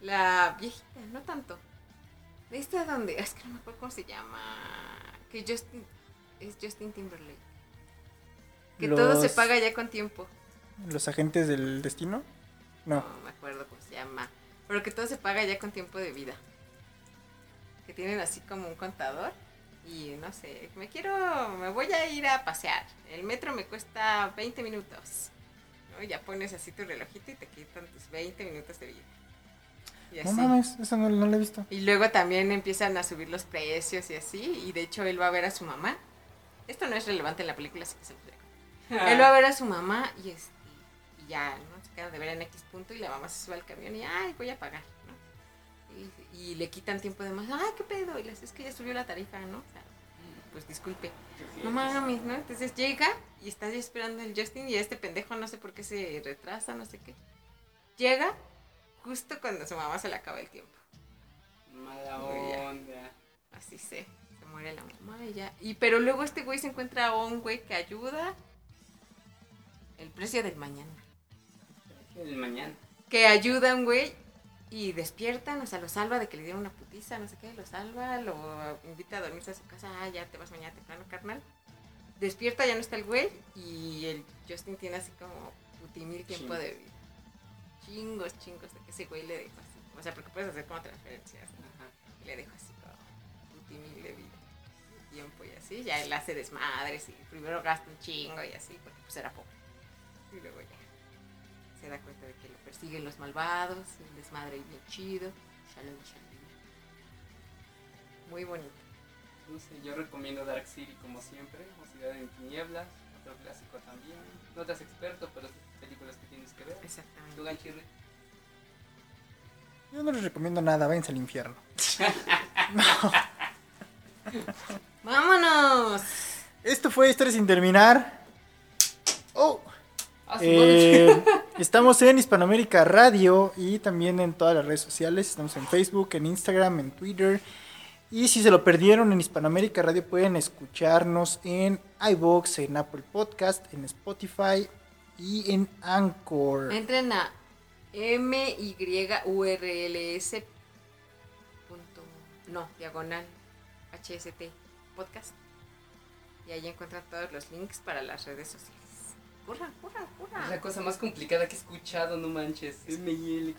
La viejita, no tanto. De esta donde, es que no me acuerdo cómo se llama. Que Justin, es Justin Timberlake. Que todo se paga ya con tiempo. Los agentes del destino. No. No me acuerdo cómo se llama. Pero que todo se paga ya con tiempo de vida. Que tienen así como un contador. Y no sé, me quiero, me voy a ir a pasear. El metro me cuesta 20 minutos. ¿No? Y ya pones así tu relojito y te quitan tus 20 minutos de vida. Y No mames, esa no, no la he visto. Y luego también empiezan a subir los precios y así. Y de hecho él va a ver a su mamá. Esto no es relevante en la película, así que se lo dejo. Él va a ver a su mamá y, este, y ya, ¿no? Se queda de ver en X punto y la mamá se sube al camión y, ay, voy a pagar, ¿no? Y, y le quitan tiempo de más, ay, qué pedo, y le dice, es que ya subió la tarifa, ¿no? O sea, pues disculpe. No mames, ¿no? Entonces llega y está esperando el Justin y este pendejo no sé por qué se retrasa, no sé qué. Llega justo cuando su mamá se le acaba el tiempo. Mala onda. Así se, se muere la mamá y ya. Y pero luego este güey se encuentra a un güey que ayuda. El precio del mañana. El mañana. Que ayuda a un güey y despiertan, o sea, lo salva de que le dieron una putiza, no sé qué, lo salva, lo invita a dormirse a su casa, ah, ya te vas mañana temprano, carnal. Despierta, ya no está el güey y el Justin tiene así como putimil tiempo de vida. Chingos, chingos, de que ese güey le dejó así. O sea, porque puedes hacer como transferencias, ¿no? Ajá. y le dejo así como putimil de vida, tiempo y así, ya él hace desmadres y primero gasta un chingo y así, porque pues era pobre. Y luego ya se da cuenta de que lo persiguen los malvados, un desmadre bien chido, shalom, shalom. Muy bonito. No sé, yo recomiendo Dark City como siempre, o Ciudad en Tinieblas, otro clásico también. No te haces experto, pero son películas que tienes que ver. Exactamente. ¿Tú, Ganchirri? Yo no les recomiendo nada, váyanse al infierno. ¡Vámonos! Esto fue Historia sin terminar. Oh. Ah, Eh, estamos en Hispanoamérica Radio y también en todas las redes sociales. Estamos en Facebook, en Instagram, en Twitter, Y si se lo perdieron en Hispanoamérica Radio, pueden escucharnos en iVoox, en Apple Podcast, en Spotify y en Anchor. Entren a myurls. No, diagonal HST podcast. Y ahí encuentran todos los links para las redes sociales. Es la cosa más complicada que he escuchado, no manches. MIL.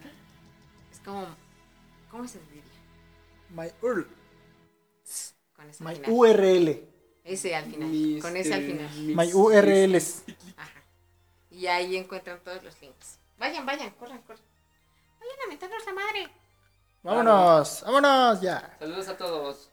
Es como. ¿Cómo se diría? My, URL, Con ese al my final. URL. Ese al final. Mis, Con ese al eh, final. mis- My URLs. Ajá. Y ahí encuentran todos los links. Vayan, vayan, corran, corran. Vayan a meternos la madre. Vámonos, vámonos ya. Saludos a todos.